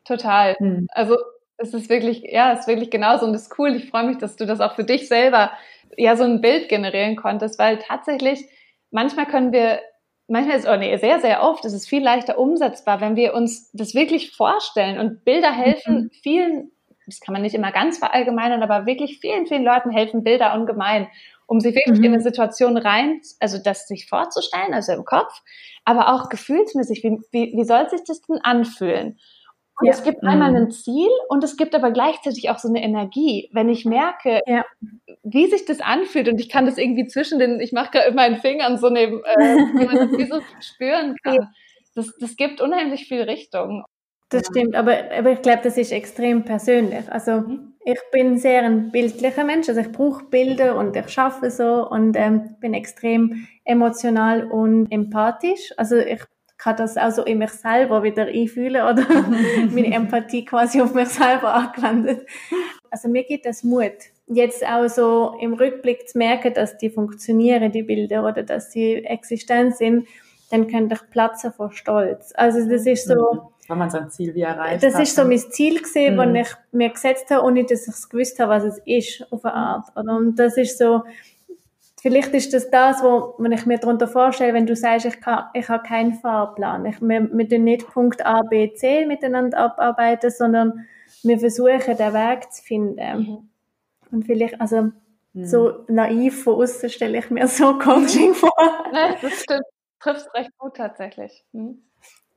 total. Mhm. Also es ist wirklich, ja, es ist wirklich genauso und es ist cool. Ich freue mich, dass du das auch für dich selber ja so ein Bild generieren konntest, weil tatsächlich manchmal können wir manchmal ist, oh nee, sehr, sehr oft ist es viel leichter umsetzbar, wenn wir uns das wirklich vorstellen und Bilder helfen mhm. vielen, das kann man nicht immer ganz verallgemeinern, aber wirklich vielen, vielen Leuten helfen Bilder ungemein, um sich wirklich mhm. in eine Situation rein, also das sich vorzustellen, also im Kopf, aber auch gefühlsmäßig, wie, wie, wie soll sich das denn anfühlen? Und ja. es gibt einmal mhm. ein Ziel und es gibt aber gleichzeitig auch so eine Energie. Wenn ich merke, ja. wie sich das anfühlt und ich kann das irgendwie zwischen den, ich mache gerade meinen Fingern so neben, äh, wie man das wie so spüren kann. Das, das gibt unheimlich viel Richtung. Das stimmt, aber, aber ich glaube, das ist extrem persönlich. Also mhm. ich bin sehr ein bildlicher Mensch, also ich brauche Bilder und ich schaffe so und ähm, bin extrem emotional und empathisch. Also ich kann das also in mich selber wieder einfühlen oder meine Empathie quasi auf mich selber angewendet. Also mir gibt das Mut, jetzt auch so im Rückblick zu merken, dass die funktionieren, die Bilder, oder dass sie existent sind, dann könnte ich platzen vor Stolz. Also das ist so... Mhm. Wenn man sein Ziel wie erreicht Das hat. ist so mein Ziel gesehen, mhm. ich mir gesetzt habe, ohne dass ich es gewusst habe, was es ist, auf eine Art. Und das ist so, Vielleicht ist das das, wo wenn ich mir darunter vorstelle, wenn du sagst, ich, kann, ich habe keinen Fahrplan. Ich, wir, wir tun nicht Punkt A, B, C miteinander abarbeiten, sondern wir versuchen, den Weg zu finden. Mhm. Und vielleicht, also mhm. so naiv von außen stelle ich mir so Coaching vor. Nein, das stimmt. Trifft recht gut tatsächlich. Mhm.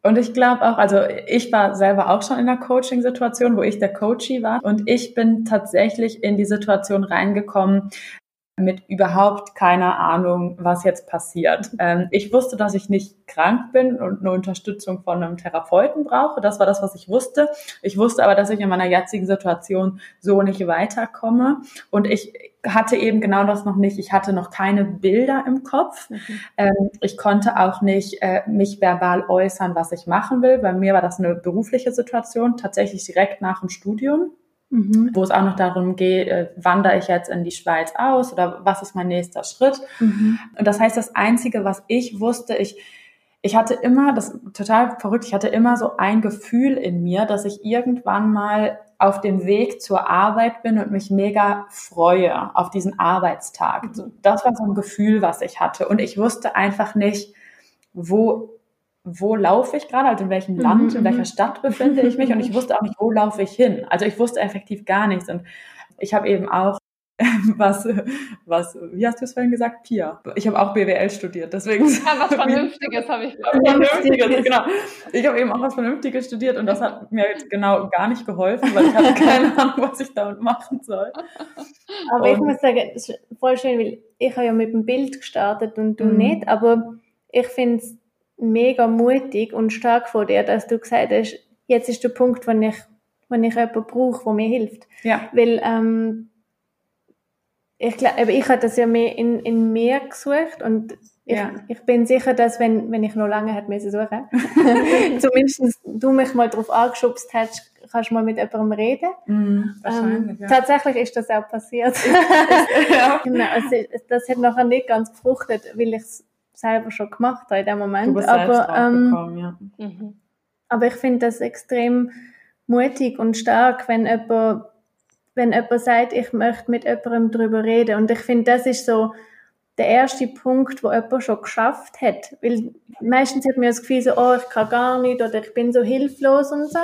Und ich glaube auch, also ich war selber auch schon in einer Coaching-Situation, wo ich der Coachie war. Und ich bin tatsächlich in die Situation reingekommen, mit überhaupt keiner Ahnung, was jetzt passiert. Ähm, ich wusste, dass ich nicht krank bin und eine Unterstützung von einem Therapeuten brauche. Das war das, was ich wusste. Ich wusste aber, dass ich in meiner jetzigen Situation so nicht weiterkomme. Und ich hatte eben genau das noch nicht. Ich hatte noch keine Bilder im Kopf. Mhm. Ähm, ich konnte auch nicht äh, mich verbal äußern, was ich machen will. Bei mir war das eine berufliche Situation, tatsächlich direkt nach dem Studium mhm. wo es auch noch darum geht, äh, wandere ich jetzt in die Schweiz aus oder was ist mein nächster Schritt. Mhm. Und das heißt, das Einzige, was ich wusste, ich, ich hatte immer, das total verrückt, ich hatte immer so ein Gefühl in mir, dass ich irgendwann mal auf dem Weg zur Arbeit bin und mich mega freue auf diesen Arbeitstag. Mhm. Das war so ein Gefühl, was ich hatte. Und ich wusste einfach nicht, wo wo laufe ich gerade, also in welchem Land, in welcher mhm. Stadt befinde ich mich und ich wusste auch nicht, wo laufe ich hin. Also ich wusste effektiv gar nichts und ich habe eben auch was, was, wie hast du es vorhin gesagt? Pia. Ich habe auch BWL studiert, deswegen. Ja, was Vernünftiges habe ich Vernünftiges, genau. Ich habe eben auch was Vernünftiges studiert und das hat mir genau gar nicht geholfen, weil ich hatte keine Ahnung, was ich damit machen soll. Aber und ich muss sagen, ist voll schön, weil ich habe ja mit dem Bild gestartet und du mhm. nicht, aber ich finde es mega mutig und stark von dir, dass du gesagt hast, jetzt ist der Punkt, wo ich, wo ich jemanden brauche, der mir hilft. Ja. Weil, ähm, ich glaube, ich habe das ja mehr in, in mir gesucht und ich, ja. ich bin sicher, dass wenn, wenn ich noch lange hätte müssen suchen, zumindest du mich mal darauf angeschubst hättest, kannst du mal mit jemandem reden. Mm, ähm, ja. Tatsächlich ist das auch passiert. ja. genau, also, das hat nachher nicht ganz gefruchtet, weil ich es selber schon gemacht habe in dem Moment. aber, ähm, bekommen, ja. Mhm. aber ich finde das extrem mutig und stark, wenn jemand, wenn jemand sagt, ich möchte mit jemandem darüber reden. Und ich finde, das ist so der erste Punkt, wo jemand schon geschafft hat. Weil meistens hat man das Gefühl so, oh, ich kann gar nicht oder ich bin so hilflos und so.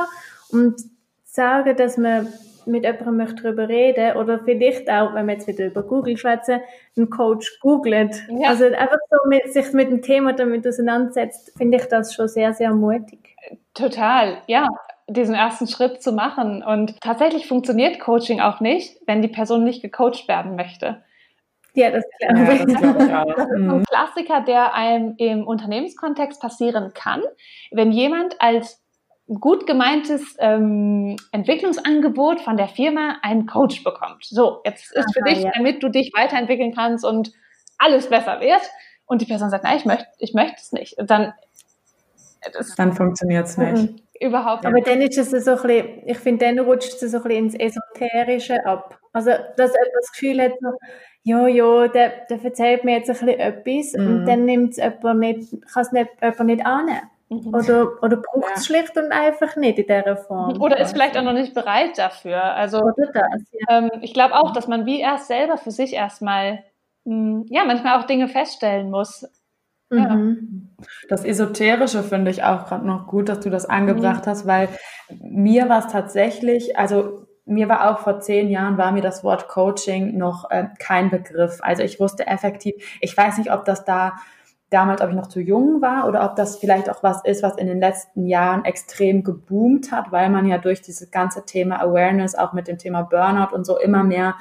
Und sagen, dass man mit jemandem möchte darüber reden oder vielleicht auch, wenn wir jetzt wieder über Google schwätzen, einen Coach googelt. Ja. Also einfach so mit, sich mit dem Thema damit auseinandersetzt, finde ich das schon sehr, sehr mutig. Total, ja diesen ersten Schritt zu machen. Und tatsächlich funktioniert Coaching auch nicht, wenn die Person nicht gecoacht werden möchte. Ja, das glaube ja, ich. Das, ich auch. das ist ein Klassiker, der einem im Unternehmenskontext passieren kann, wenn jemand als gut gemeintes ähm, Entwicklungsangebot von der Firma einen Coach bekommt. So, jetzt ist Aha, für dich, ja. damit du dich weiterentwickeln kannst und alles besser wird. Und die Person sagt, nein, ich möchte, ich möchte es nicht. Dann, das, dann funktioniert es nicht. Mhm. Überhaupt nicht. Aber dann ist es so ein bisschen, ich finde, dann rutscht es so ein bisschen ins Esoterische ab. Also, dass jemand das Gefühl hat, so, ja, ja, der, der erzählt mir jetzt ein bisschen etwas mhm. und dann nimmt es jemand nicht, kann es nicht, jemand nicht annehmen. Mhm. Oder, oder braucht es ja. schlicht und einfach nicht in dieser Form. Oder ist vielleicht auch noch nicht bereit dafür. Also das, ja. ähm, ich glaube auch, dass man wie erst selber für sich erstmal hm, ja manchmal auch Dinge feststellen muss. Mhm. Das Esoterische finde ich auch gerade noch gut, dass du das angebracht mhm. hast, weil mir war es tatsächlich, also mir war auch vor zehn Jahren, war mir das Wort Coaching noch äh, kein Begriff. Also ich wusste effektiv, ich weiß nicht, ob das da damals, ob ich noch zu jung war oder ob das vielleicht auch was ist, was in den letzten Jahren extrem geboomt hat, weil man ja durch dieses ganze Thema Awareness auch mit dem Thema Burnout und so immer mehr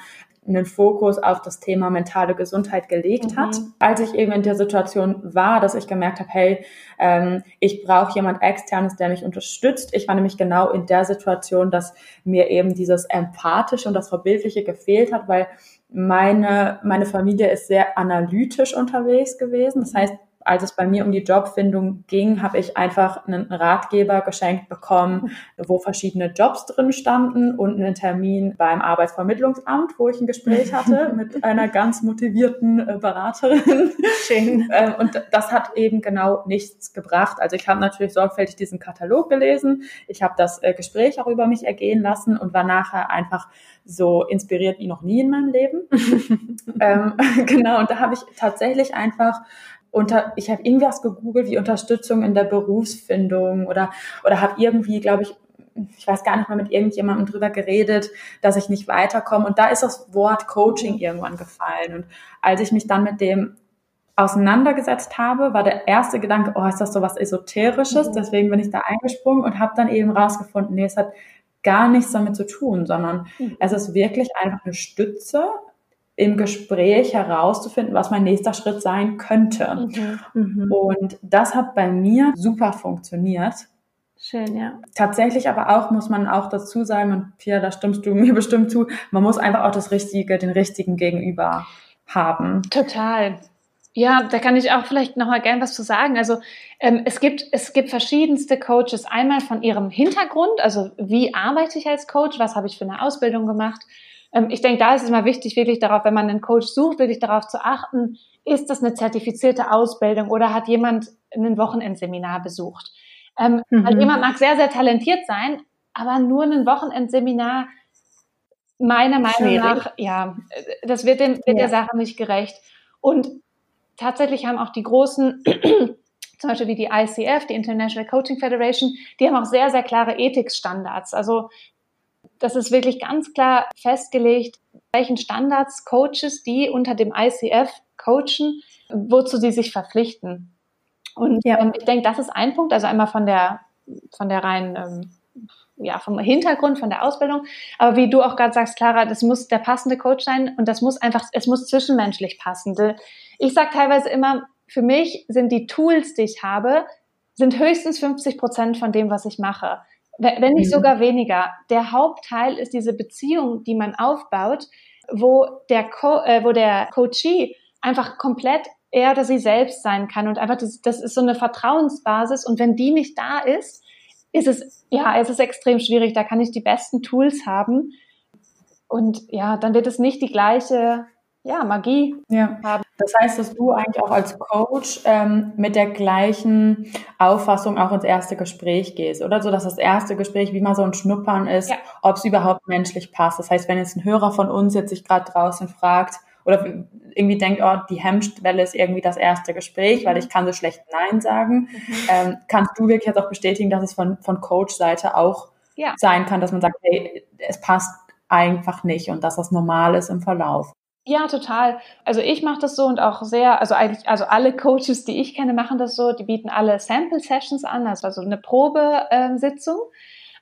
einen Fokus auf das Thema mentale Gesundheit gelegt mhm. hat. Als ich eben in der Situation war, dass ich gemerkt habe, hey, ähm, ich brauche jemand externes, der mich unterstützt. Ich war nämlich genau in der Situation, dass mir eben dieses Empathische und das Verbildliche gefehlt hat, weil meine, meine Familie ist sehr analytisch unterwegs gewesen. Das heißt, als es bei mir um die Jobfindung ging, habe ich einfach einen Ratgeber geschenkt bekommen, wo verschiedene Jobs drin standen und einen Termin beim Arbeitsvermittlungsamt, wo ich ein Gespräch hatte mit einer ganz motivierten äh, Beraterin. Schön. Ähm, und das hat eben genau nichts gebracht. Also ich habe natürlich sorgfältig diesen Katalog gelesen. Ich habe das äh, Gespräch auch über mich ergehen lassen und war nachher einfach so inspiriert wie noch nie in meinem Leben. ähm, genau, und da habe ich tatsächlich einfach unter, ich habe irgendwas gegoogelt wie Unterstützung in der Berufsfindung oder, oder habe irgendwie, glaube ich, ich weiß gar nicht mal mit irgendjemandem drüber geredet, dass ich nicht weiterkomme. Und da ist das Wort Coaching irgendwann gefallen. Und als ich mich dann mit dem auseinandergesetzt habe, war der erste Gedanke, oh, ist das so was Esoterisches? Mhm. Deswegen bin ich da eingesprungen und habe dann eben rausgefunden, nee, es hat gar nichts damit zu tun, sondern mhm. es ist wirklich einfach eine Stütze, im Gespräch herauszufinden, was mein nächster Schritt sein könnte. Mhm. Mhm. Und das hat bei mir super funktioniert. Schön, ja. Tatsächlich aber auch muss man auch dazu sagen, und Pia, da stimmst du mir bestimmt zu, man muss einfach auch das Richtige, den richtigen Gegenüber haben. Total. Ja, da kann ich auch vielleicht nochmal gern was zu sagen. Also ähm, es gibt es gibt verschiedenste Coaches. Einmal von ihrem Hintergrund, also wie arbeite ich als Coach, was habe ich für eine Ausbildung gemacht, ich denke, da ist es immer wichtig, wirklich darauf, wenn man einen Coach sucht, wirklich darauf zu achten, ist das eine zertifizierte Ausbildung oder hat jemand ein Wochenendseminar besucht? Ähm, mhm. Weil jemand mag sehr, sehr talentiert sein, aber nur ein Wochenendseminar, meiner Meinung Schwierig. nach, ja, das wird, dem, wird ja. der Sache nicht gerecht. Und tatsächlich haben auch die großen, zum Beispiel wie die ICF, die International Coaching Federation, die haben auch sehr, sehr klare Ethikstandards. Also das ist wirklich ganz klar festgelegt, welchen Standards Coaches, die unter dem ICF coachen, wozu sie sich verpflichten. Und ja. ähm, ich denke, das ist ein Punkt, also einmal von der, von der reinen, ähm, ja, vom Hintergrund, von der Ausbildung. Aber wie du auch gerade sagst, Clara, das muss der passende Coach sein und das muss einfach, es muss zwischenmenschlich passen. Ich sage teilweise immer, für mich sind die Tools, die ich habe, sind höchstens 50 Prozent von dem, was ich mache wenn nicht mhm. sogar weniger. Der Hauptteil ist diese Beziehung, die man aufbaut, wo der, Co äh, wo der Coachee einfach komplett er oder sie selbst sein kann und einfach das, das ist so eine Vertrauensbasis und wenn die nicht da ist, ist es ja, es ist extrem schwierig. Da kann ich die besten Tools haben und ja, dann wird es nicht die gleiche ja, Magie ja. haben. Das heißt, dass du eigentlich auch als Coach ähm, mit der gleichen Auffassung auch ins erste Gespräch gehst, oder? So dass das erste Gespräch wie mal so ein Schnuppern ist, ja. ob es überhaupt menschlich passt. Das heißt, wenn jetzt ein Hörer von uns jetzt sich gerade draußen fragt oder irgendwie denkt, oh, die Hemmschwelle ist irgendwie das erste Gespräch, weil ich kann so schlecht Nein sagen, mhm. ähm, kannst du wirklich jetzt auch bestätigen, dass es von, von Coach-Seite auch ja. sein kann, dass man sagt, hey, es passt einfach nicht und dass das normal ist im Verlauf. Ja, total. Also ich mache das so und auch sehr, also eigentlich, also alle Coaches, die ich kenne, machen das so. Die bieten alle Sample Sessions an, also, also eine Probesitzung,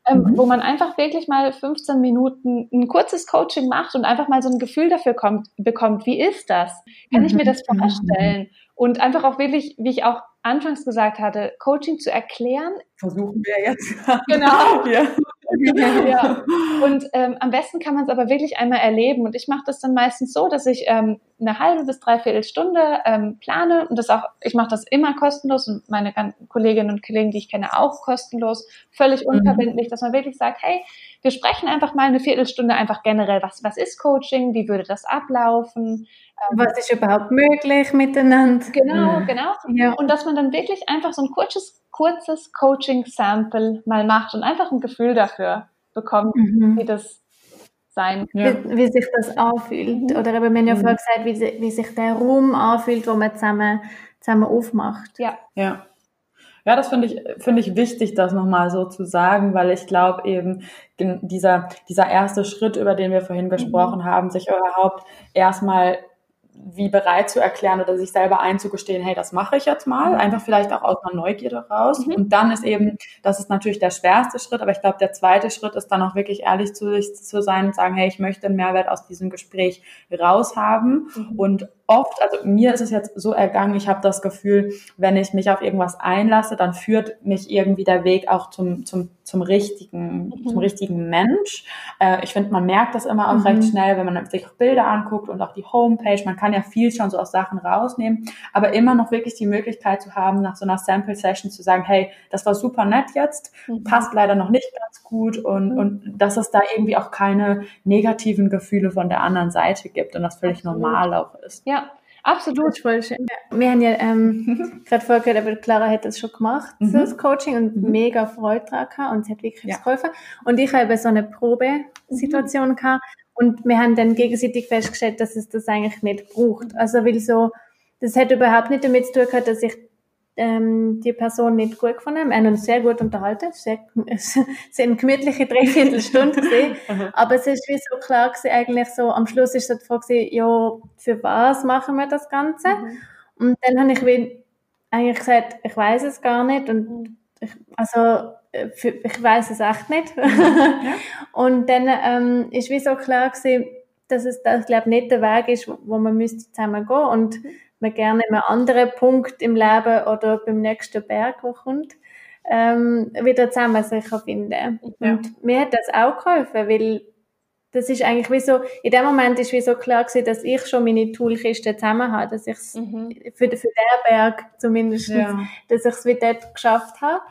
ähm, mhm. wo man einfach wirklich mal 15 Minuten ein kurzes Coaching macht und einfach mal so ein Gefühl dafür kommt, bekommt, wie ist das? Kann mhm. ich mir das mhm. vorstellen? Und einfach auch wirklich, wie ich auch anfangs gesagt hatte, Coaching zu erklären. Versuchen wir jetzt. Genau. ja. ja. Und ähm, am besten kann man es aber wirklich einmal erleben. Und ich mache das dann meistens so, dass ich ähm, eine halbe bis dreiviertel Stunde ähm, plane und das auch, ich mache das immer kostenlos und meine Kolleginnen und Kollegen, die ich kenne, auch kostenlos, völlig mhm. unverbindlich, mhm. dass man wirklich sagt, hey, wir sprechen einfach mal eine Viertelstunde einfach generell, was, was ist Coaching, wie würde das ablaufen, was ist überhaupt möglich miteinander. Genau, genau. Ja. Und dass man dann wirklich einfach so ein kurzes, kurzes Coaching-Sample mal macht und einfach ein Gefühl dafür bekommt, mhm. wie das sein ja. wie, wie, sich das anfühlt. Mhm. Oder eben, wir haben ja mhm. vorher gesagt, wie, wie sich der Raum anfühlt, wo man zusammen zusammen aufmacht. Ja. Ja. Ja, das finde ich, finde ich wichtig, das nochmal so zu sagen, weil ich glaube eben, dieser, dieser erste Schritt, über den wir vorhin gesprochen mhm. haben, sich überhaupt erstmal wie bereit zu erklären oder sich selber einzugestehen, hey, das mache ich jetzt mal, mhm. einfach vielleicht auch aus einer Neugierde raus. Mhm. Und dann ist eben, das ist natürlich der schwerste Schritt, aber ich glaube, der zweite Schritt ist dann auch wirklich ehrlich zu sich zu sein und sagen, hey, ich möchte einen Mehrwert aus diesem Gespräch raushaben mhm. und oft, also mir ist es jetzt so ergangen, ich habe das Gefühl, wenn ich mich auf irgendwas einlasse, dann führt mich irgendwie der Weg auch zum, zum, zum richtigen, mhm. zum richtigen Mensch. Äh, ich finde, man merkt das immer auch mhm. recht schnell, wenn man sich auch Bilder anguckt und auch die Homepage. Man kann ja viel schon so aus Sachen rausnehmen, aber immer noch wirklich die Möglichkeit zu haben, nach so einer Sample Session zu sagen, hey, das war super nett jetzt, mhm. passt leider noch nicht ganz gut und, mhm. und dass es da irgendwie auch keine negativen Gefühle von der anderen Seite gibt und das völlig normal auch ist. Ja, Absolut. voll schön. Wir haben ja ähm, gerade vorher gehört, aber Clara hat das schon gemacht, mhm. das Coaching, und mhm. mega Freude daran gehabt und sie hat wirklich ja. geholfen. Und ich habe so eine Probesituation mhm. gehabt und wir haben dann gegenseitig festgestellt, dass es das eigentlich nicht braucht. Also weil so, das hat überhaupt nicht damit zu tun gehabt, dass ich ähm, die Person nicht gut gefunden. Wir haben uns sehr gut unterhalten. Es sind gemütliche Dreiviertelstunde. Aber es ist wie so klar gewesen, eigentlich so, am Schluss ist so die Frage gewesen, ja, für was machen wir das Ganze? Mhm. Und dann habe ich wie, eigentlich gesagt, ich weiß es gar nicht und ich, also, äh, für, ich weiß es echt nicht. ja. Und dann ähm, ist wie so klar gewesen, dass es, das, glaube, nicht der Weg ist, wo man müsste zusammen gehen und mhm man gerne einen anderen Punkt im Leben oder beim nächsten Berg, der kommt, ähm, wieder zusammen sich finden. Ja. Und mir hat das auch geholfen, weil das ist eigentlich wie so, in dem Moment ist wie so klar gewesen, dass ich schon meine Toolkiste zusammen habe, dass ich es mhm. für, für den Berg zumindest, ja. dass ich es wie dort geschafft habe.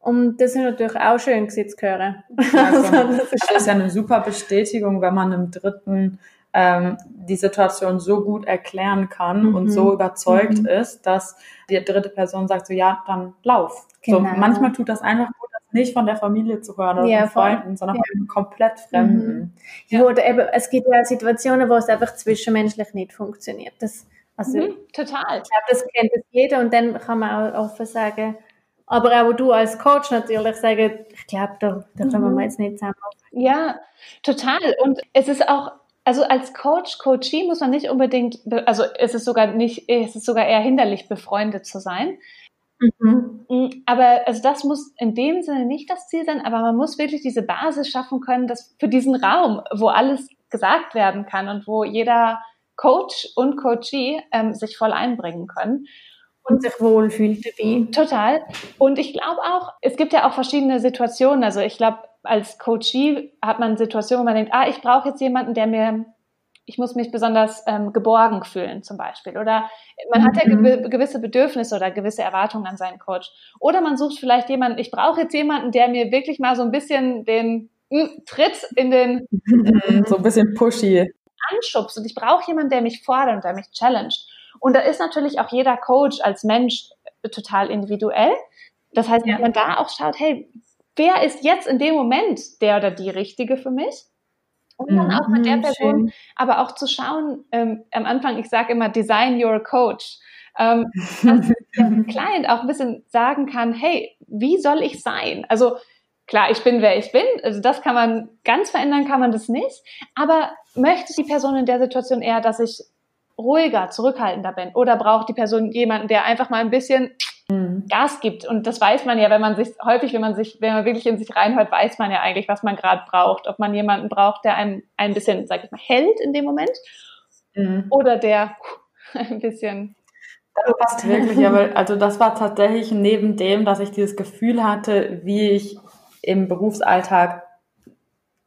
Und das ist natürlich auch schön gewesen zu hören. Also, das, ist ja eine super Bestätigung, wenn man im dritten ähm, die Situation so gut erklären kann mhm. und so überzeugt mhm. ist, dass die dritte Person sagt so, ja, dann lauf. Genau. So, manchmal tut das einfach gut, das nicht von der Familie zu hören oder ja, von Freunden, sondern ja. von komplett Fremden. Mhm. Ja. Oder eben, es gibt ja Situationen, wo es einfach zwischenmenschlich nicht funktioniert. Das, also, mhm, total. Ich glaube, das kennt das jeder und dann kann man auch offen sagen, aber auch du als Coach natürlich sagen, ich glaube, da, da können wir mhm. jetzt nicht zusammen. Ja, total. Und es ist auch also als Coach, Coachee muss man nicht unbedingt, also es ist sogar nicht, es ist sogar eher hinderlich, befreundet zu sein. Mhm. Mm, aber also das muss in dem Sinne nicht das Ziel sein, aber man muss wirklich diese Basis schaffen können, dass für diesen Raum, wo alles gesagt werden kann und wo jeder Coach und Coachee ähm, sich voll einbringen können. Und sich wohlfühlt dabei. Total. Und ich glaube auch, es gibt ja auch verschiedene Situationen. Also ich glaube, als Coachee hat man Situationen, wo man denkt, ah, ich brauche jetzt jemanden, der mir, ich muss mich besonders ähm, geborgen fühlen zum Beispiel. Oder man mhm. hat ja mhm. gew gewisse Bedürfnisse oder gewisse Erwartungen an seinen Coach. Oder man sucht vielleicht jemanden, ich brauche jetzt jemanden, der mir wirklich mal so ein bisschen den mh, hm, Tritt in den... So ein bisschen pushy. Anschubst. Und ich brauche jemanden, der mich fordert und der mich challenged. Und da ist natürlich auch jeder Coach als Mensch total individuell. Das heißt, ja. wenn man da auch schaut, hey, wer ist jetzt in dem Moment der oder die Richtige für mich? Und dann auch mit der mhm, Person, Schön. aber auch zu schauen, ähm, am Anfang, ich sage immer, design your coach. Ähm, dass der Client auch ein bisschen sagen kann, hey, wie soll ich sein? Also klar, ich bin, wer ich bin. Also das kann man ganz verändern, kann man das nicht. Aber möchte die Person in der Situation eher, dass ich ruhiger, zurückhaltender bin? Oder braucht die Person jemanden, der einfach mal ein bisschen mhm. Gas gibt. Und das weiß man ja, wenn man sich häufig, wenn man sich, wenn man wirklich in sich reinhört, weiß man ja eigentlich, was man gerade braucht. Ob man jemanden braucht, der einem ein bisschen, sag ich mal, hält in dem Moment mhm. oder der ein bisschen das passt wirklich, aber also das war tatsächlich neben dem, dass ich dieses Gefühl hatte, wie ich im Berufsalltag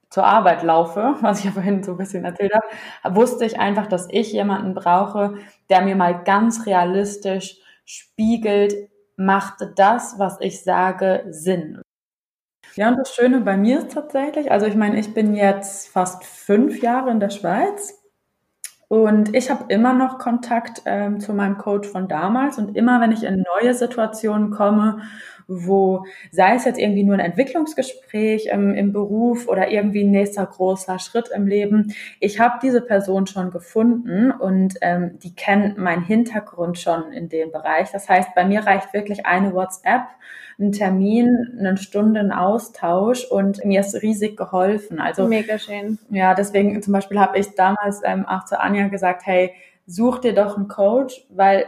zur Arbeit laufe, was ich ja vorhin so ein bisschen erzählt habe, wusste ich einfach, dass ich jemanden brauche, der mir mal ganz realistisch spiegelt, macht das, was ich sage, Sinn. Ja, und das Schöne bei mir ist tatsächlich, also ich meine, ich bin jetzt fast fünf Jahre in der Schweiz und ich habe immer noch Kontakt ähm, zu meinem Coach von damals und immer, wenn ich in neue Situationen komme, wo, sei es jetzt irgendwie nur ein Entwicklungsgespräch im, im Beruf oder irgendwie ein nächster großer Schritt im Leben, ich habe diese Person schon gefunden und ähm, die kennt meinen Hintergrund schon in dem Bereich. Das heißt, bei mir reicht wirklich eine WhatsApp, ein Termin, eine Stunde, ein Austausch und mir ist riesig geholfen. Also mega schön. Ja, deswegen zum Beispiel habe ich damals ähm, auch zu Anja gesagt, hey, such dir doch einen Coach, weil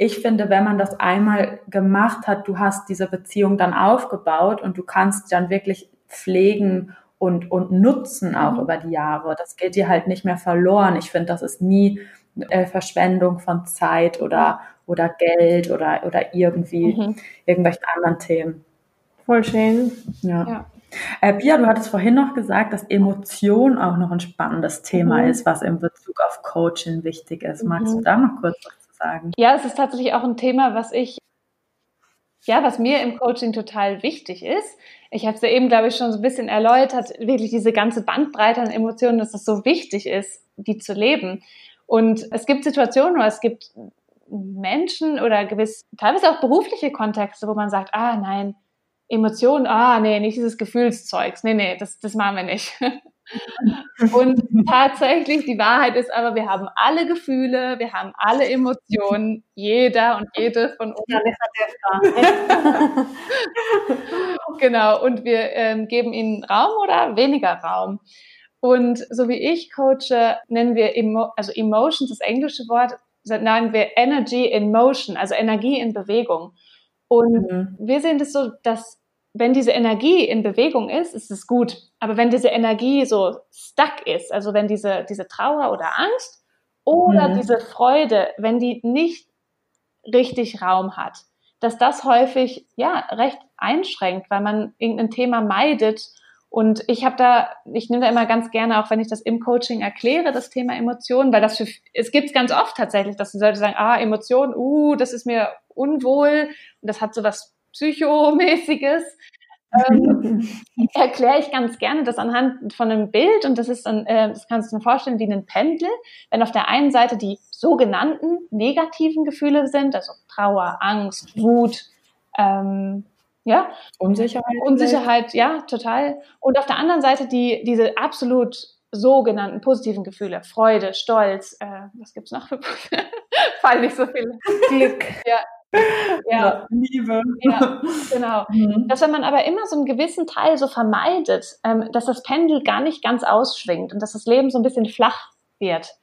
ich finde, wenn man das einmal gemacht hat, du hast diese Beziehung dann aufgebaut und du kannst dann wirklich pflegen und, und nutzen auch mhm. über die Jahre. Das geht dir halt nicht mehr verloren. Ich finde, das ist nie äh, Verschwendung von Zeit oder, oder Geld oder, oder irgendwie mhm. irgendwelchen anderen Themen. Voll schön. Ja. ja. Äh, Pia, du hattest vorhin noch gesagt, dass Emotion auch noch ein spannendes Thema mhm. ist, was in Bezug auf Coaching wichtig ist. Magst du mhm. da noch kurz was sagen? Ja, es ist tatsächlich auch ein Thema, was ich, ja, was mir im Coaching total wichtig ist. Ich habe es ja eben, glaube ich, schon so ein bisschen erläutert, wirklich diese ganze Bandbreite an Emotionen, dass es so wichtig ist, die zu leben. Und es gibt Situationen oder es gibt Menschen oder gewiss, teilweise auch berufliche Kontexte, wo man sagt, ah nein, Emotionen, ah, nee, nicht dieses Gefühlszeugs. Nee, nee, das, das machen wir nicht. und tatsächlich, die Wahrheit ist aber, wir haben alle Gefühle, wir haben alle Emotionen, jeder und jede von uns. genau, und wir ähm, geben ihnen Raum oder weniger Raum. Und so wie ich coache, nennen wir Emo also Emotions, das englische Wort, nennen wir Energy in Motion, also Energie in Bewegung. Und mhm. wir sehen das so, dass wenn diese Energie in Bewegung ist, ist es gut. Aber wenn diese Energie so stuck ist, also wenn diese, diese Trauer oder Angst oder mhm. diese Freude, wenn die nicht richtig Raum hat, dass das häufig ja recht einschränkt, weil man irgendein Thema meidet. Und ich habe da, ich nehme da immer ganz gerne, auch wenn ich das im Coaching erkläre, das Thema Emotionen, weil das für, es gibt ganz oft tatsächlich, dass die Leute sagen, ah, Emotionen, uh, das ist mir unwohl und das hat so was Psychomäßiges, ähm, erkläre ich ganz gerne das anhand von einem Bild und das ist dann, äh, das kannst du dir vorstellen wie ein Pendel. Wenn auf der einen Seite die sogenannten negativen Gefühle sind, also Trauer, Angst, Wut, ähm, ja, Unsicherheit, Unsicherheit, ja, total. Und auf der anderen Seite die diese absolut sogenannten positiven Gefühle, Freude, Stolz, äh, was gibt's noch für Fallen nicht so viele. Glück. Ja, ja. Liebe. Ja, genau. Mhm. Dass wenn man aber immer so einen gewissen Teil so vermeidet, ähm, dass das Pendel gar nicht ganz ausschwingt und dass das Leben so ein bisschen flach wird.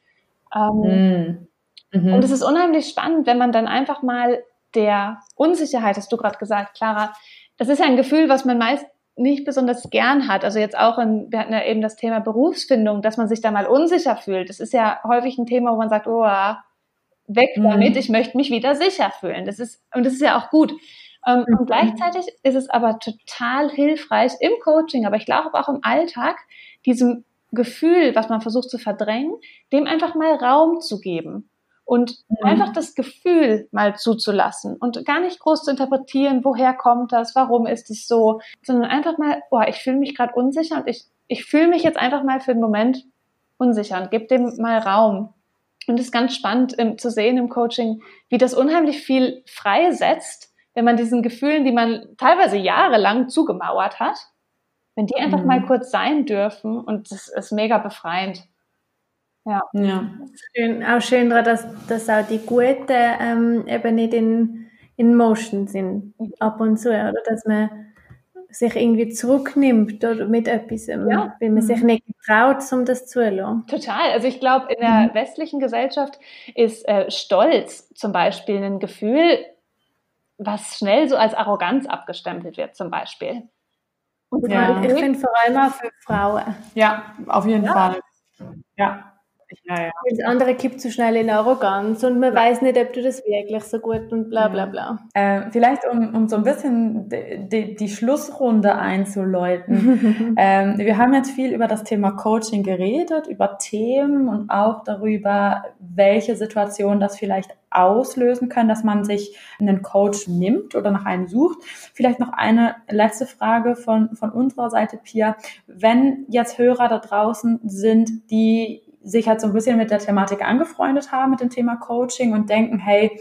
Ähm, mhm. Mhm. Und es ist unheimlich spannend, wenn man dann einfach mal der Unsicherheit, hast du gerade gesagt, Clara, das ist ja ein Gefühl, was man meist nicht besonders gern hat. Also jetzt auch in, wir hatten ja eben das Thema Berufsfindung, dass man sich da mal unsicher fühlt. Das ist ja häufig ein Thema, wo man sagt, oh, weg damit, mhm. ich möchte mich wieder sicher fühlen. Das ist, und das ist ja auch gut. Ähm, mhm. Und gleichzeitig ist es aber total hilfreich im Coaching, aber ich glaube auch im Alltag, diesem Gefühl, was man versucht zu verdrängen, dem einfach mal Raum zu geben und mhm. einfach das Gefühl mal zuzulassen und gar nicht groß zu interpretieren, woher kommt das, warum ist es so, sondern einfach mal, boah, ich fühle mich gerade unsicher und ich, ich fühle mich jetzt einfach mal für einen Moment unsicher und gebe dem mal Raum. Und es ist ganz spannend ähm, zu sehen im Coaching, wie das unheimlich viel freisetzt, wenn man diesen Gefühlen, die man teilweise jahrelang zugemauert hat, wenn die einfach mhm. mal kurz sein dürfen und das ist mega befreiend. Ja. ja. Schön, auch schön, dass, dass auch die guten ähm, eben nicht in, in Motion sind, mhm. ab und zu, oder dass man sich irgendwie zurücknimmt oder mit etwas, ähm, ja. weil man sich mhm. nicht traut, um das zu erlauben. Total. Also ich glaube, in der mhm. westlichen Gesellschaft ist äh, Stolz zum Beispiel ein Gefühl, was schnell so als Arroganz abgestempelt wird, zum Beispiel. Und ja. ich finde vor allem auch für Frauen. Ja, auf jeden ja. Fall. Ja. Ja, ja. Das andere kippt zu schnell in Arroganz und man ja. weiß nicht, ob du das wirklich so gut und bla bla bla. Äh, vielleicht um, um so ein bisschen die, die Schlussrunde einzuläuten. ähm, wir haben jetzt viel über das Thema Coaching geredet, über Themen und auch darüber, welche Situationen das vielleicht auslösen können, dass man sich einen Coach nimmt oder nach einem sucht. Vielleicht noch eine letzte Frage von, von unserer Seite, Pia. Wenn jetzt Hörer da draußen sind, die sich halt so ein bisschen mit der Thematik angefreundet haben, mit dem Thema Coaching und denken, hey,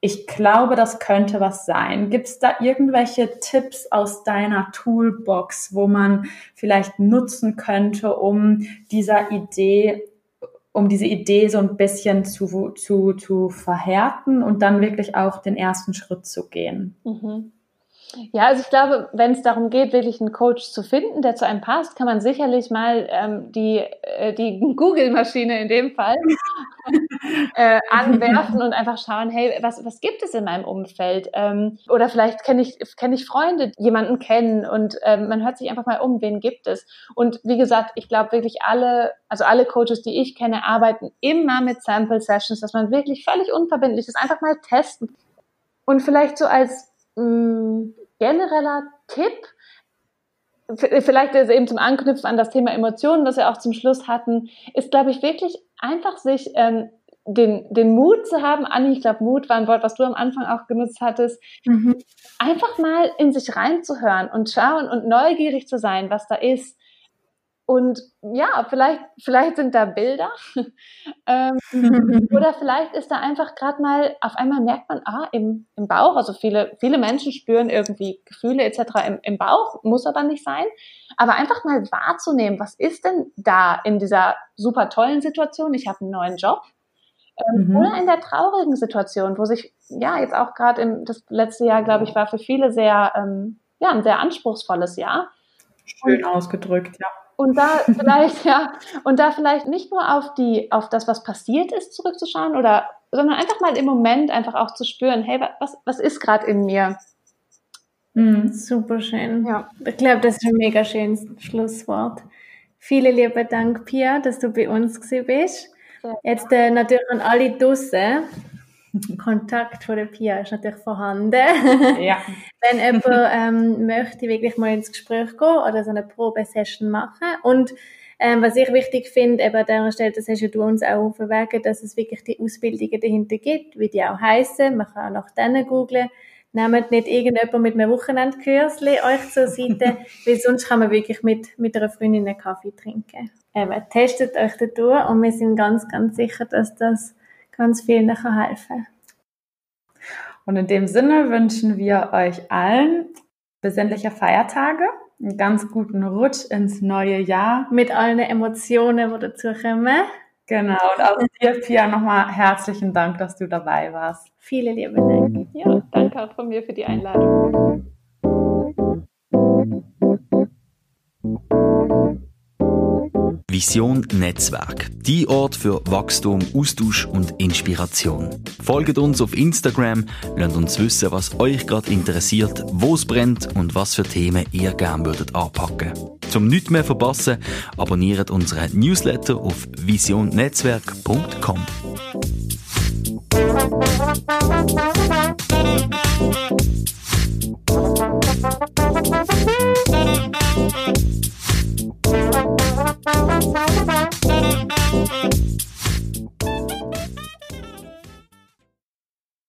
ich glaube, das könnte was sein. Gibt es da irgendwelche Tipps aus deiner Toolbox, wo man vielleicht nutzen könnte, um dieser Idee um diese Idee so ein bisschen zu, zu, zu verhärten und dann wirklich auch den ersten Schritt zu gehen. Mhm. Ja, also ich glaube, wenn es darum geht, wirklich einen Coach zu finden, der zu einem passt, kann man sicherlich mal ähm, die, äh, die Google-Maschine in dem Fall äh, anwerfen und einfach schauen, hey, was, was gibt es in meinem Umfeld? Ähm, oder vielleicht kenne ich, kenn ich Freunde, jemanden kennen und ähm, man hört sich einfach mal um, wen gibt es? Und wie gesagt, ich glaube wirklich alle, also alle Coaches, die ich kenne, arbeiten immer mit Sample Sessions, dass man wirklich völlig unverbindlich ist, einfach mal testen. Und vielleicht so als mh, mm, genereller Tipp, vielleicht ist eben zum Anknüpfen an das Thema Emotionen, was wir auch zum Schluss hatten, ist, glaube ich, wirklich einfach sich ähm, den, den Mut zu haben, Anni, ich glaube, Mut war ein Wort, was du am Anfang auch genutzt hattest, mhm. einfach mal in sich reinzuhören und schauen und neugierig zu sein, was da ist. Und ja, vielleicht, vielleicht sind da Bilder ähm, oder vielleicht ist da einfach gerade mal, auf einmal merkt man, ah, im, im Bauch, also viele, viele Menschen spüren irgendwie Gefühle etc. Im, im Bauch, muss aber nicht sein, aber einfach mal wahrzunehmen, was ist denn da in dieser super tollen Situation, ich habe einen neuen Job, ähm, mhm. oder in der traurigen Situation, wo sich, ja, jetzt auch gerade im, das letzte Jahr, glaube ich, war für viele sehr, ähm, ja, ein sehr anspruchsvolles Jahr. Schön ausgedrückt, ja und da vielleicht, ja, und da vielleicht nicht nur auf die, auf das, was passiert ist, zurückzuschauen oder, sondern einfach mal im Moment einfach auch zu spüren, hey, was, was ist gerade in mir? Mm, super schön. Ja. Ich glaube, das ist ein mega schönes Schlusswort. Vielen lieben Dank, Pia, dass du bei uns bist. Jetzt äh, natürlich an alle draussen. Kontakt von der Pia ist natürlich vorhanden. Ja. Wenn jemand ähm, möchte wirklich mal ins Gespräch gehen oder so eine Probesession machen und ähm, was ich wichtig finde, eben an dieser Stelle, das hast ja du uns auch aufgewegen, dass es wirklich die Ausbildungen dahinter gibt, wie die auch heißen. Man kann auch nach denen googlen. Nehmt nicht irgendjemand mit einem Wochenendkürzli euch zur Seite, weil sonst kann man wirklich mit, mit einer Freundin einen Kaffee trinken. Eben, testet euch da durch und wir sind ganz, ganz sicher, dass das ganz vielen helfen kann. Und in dem Sinne wünschen wir euch allen besinnliche Feiertage, einen ganz guten Rutsch ins neue Jahr. Mit allen Emotionen, die dazu kommen. Genau, und auch dir, Pia, nochmal herzlichen Dank, dass du dabei warst. Vielen lieben Dank. Ja, danke auch von mir für die Einladung. Vision Netzwerk. Die Ort für Wachstum, Austausch und Inspiration. Folgt uns auf Instagram, lernt uns wissen, was euch gerade interessiert, wo es brennt und was für Themen ihr gerne würdet anpacken. Zum nichts mehr verpassen, abonniert unseren Newsletter auf visionnetzwerk.com.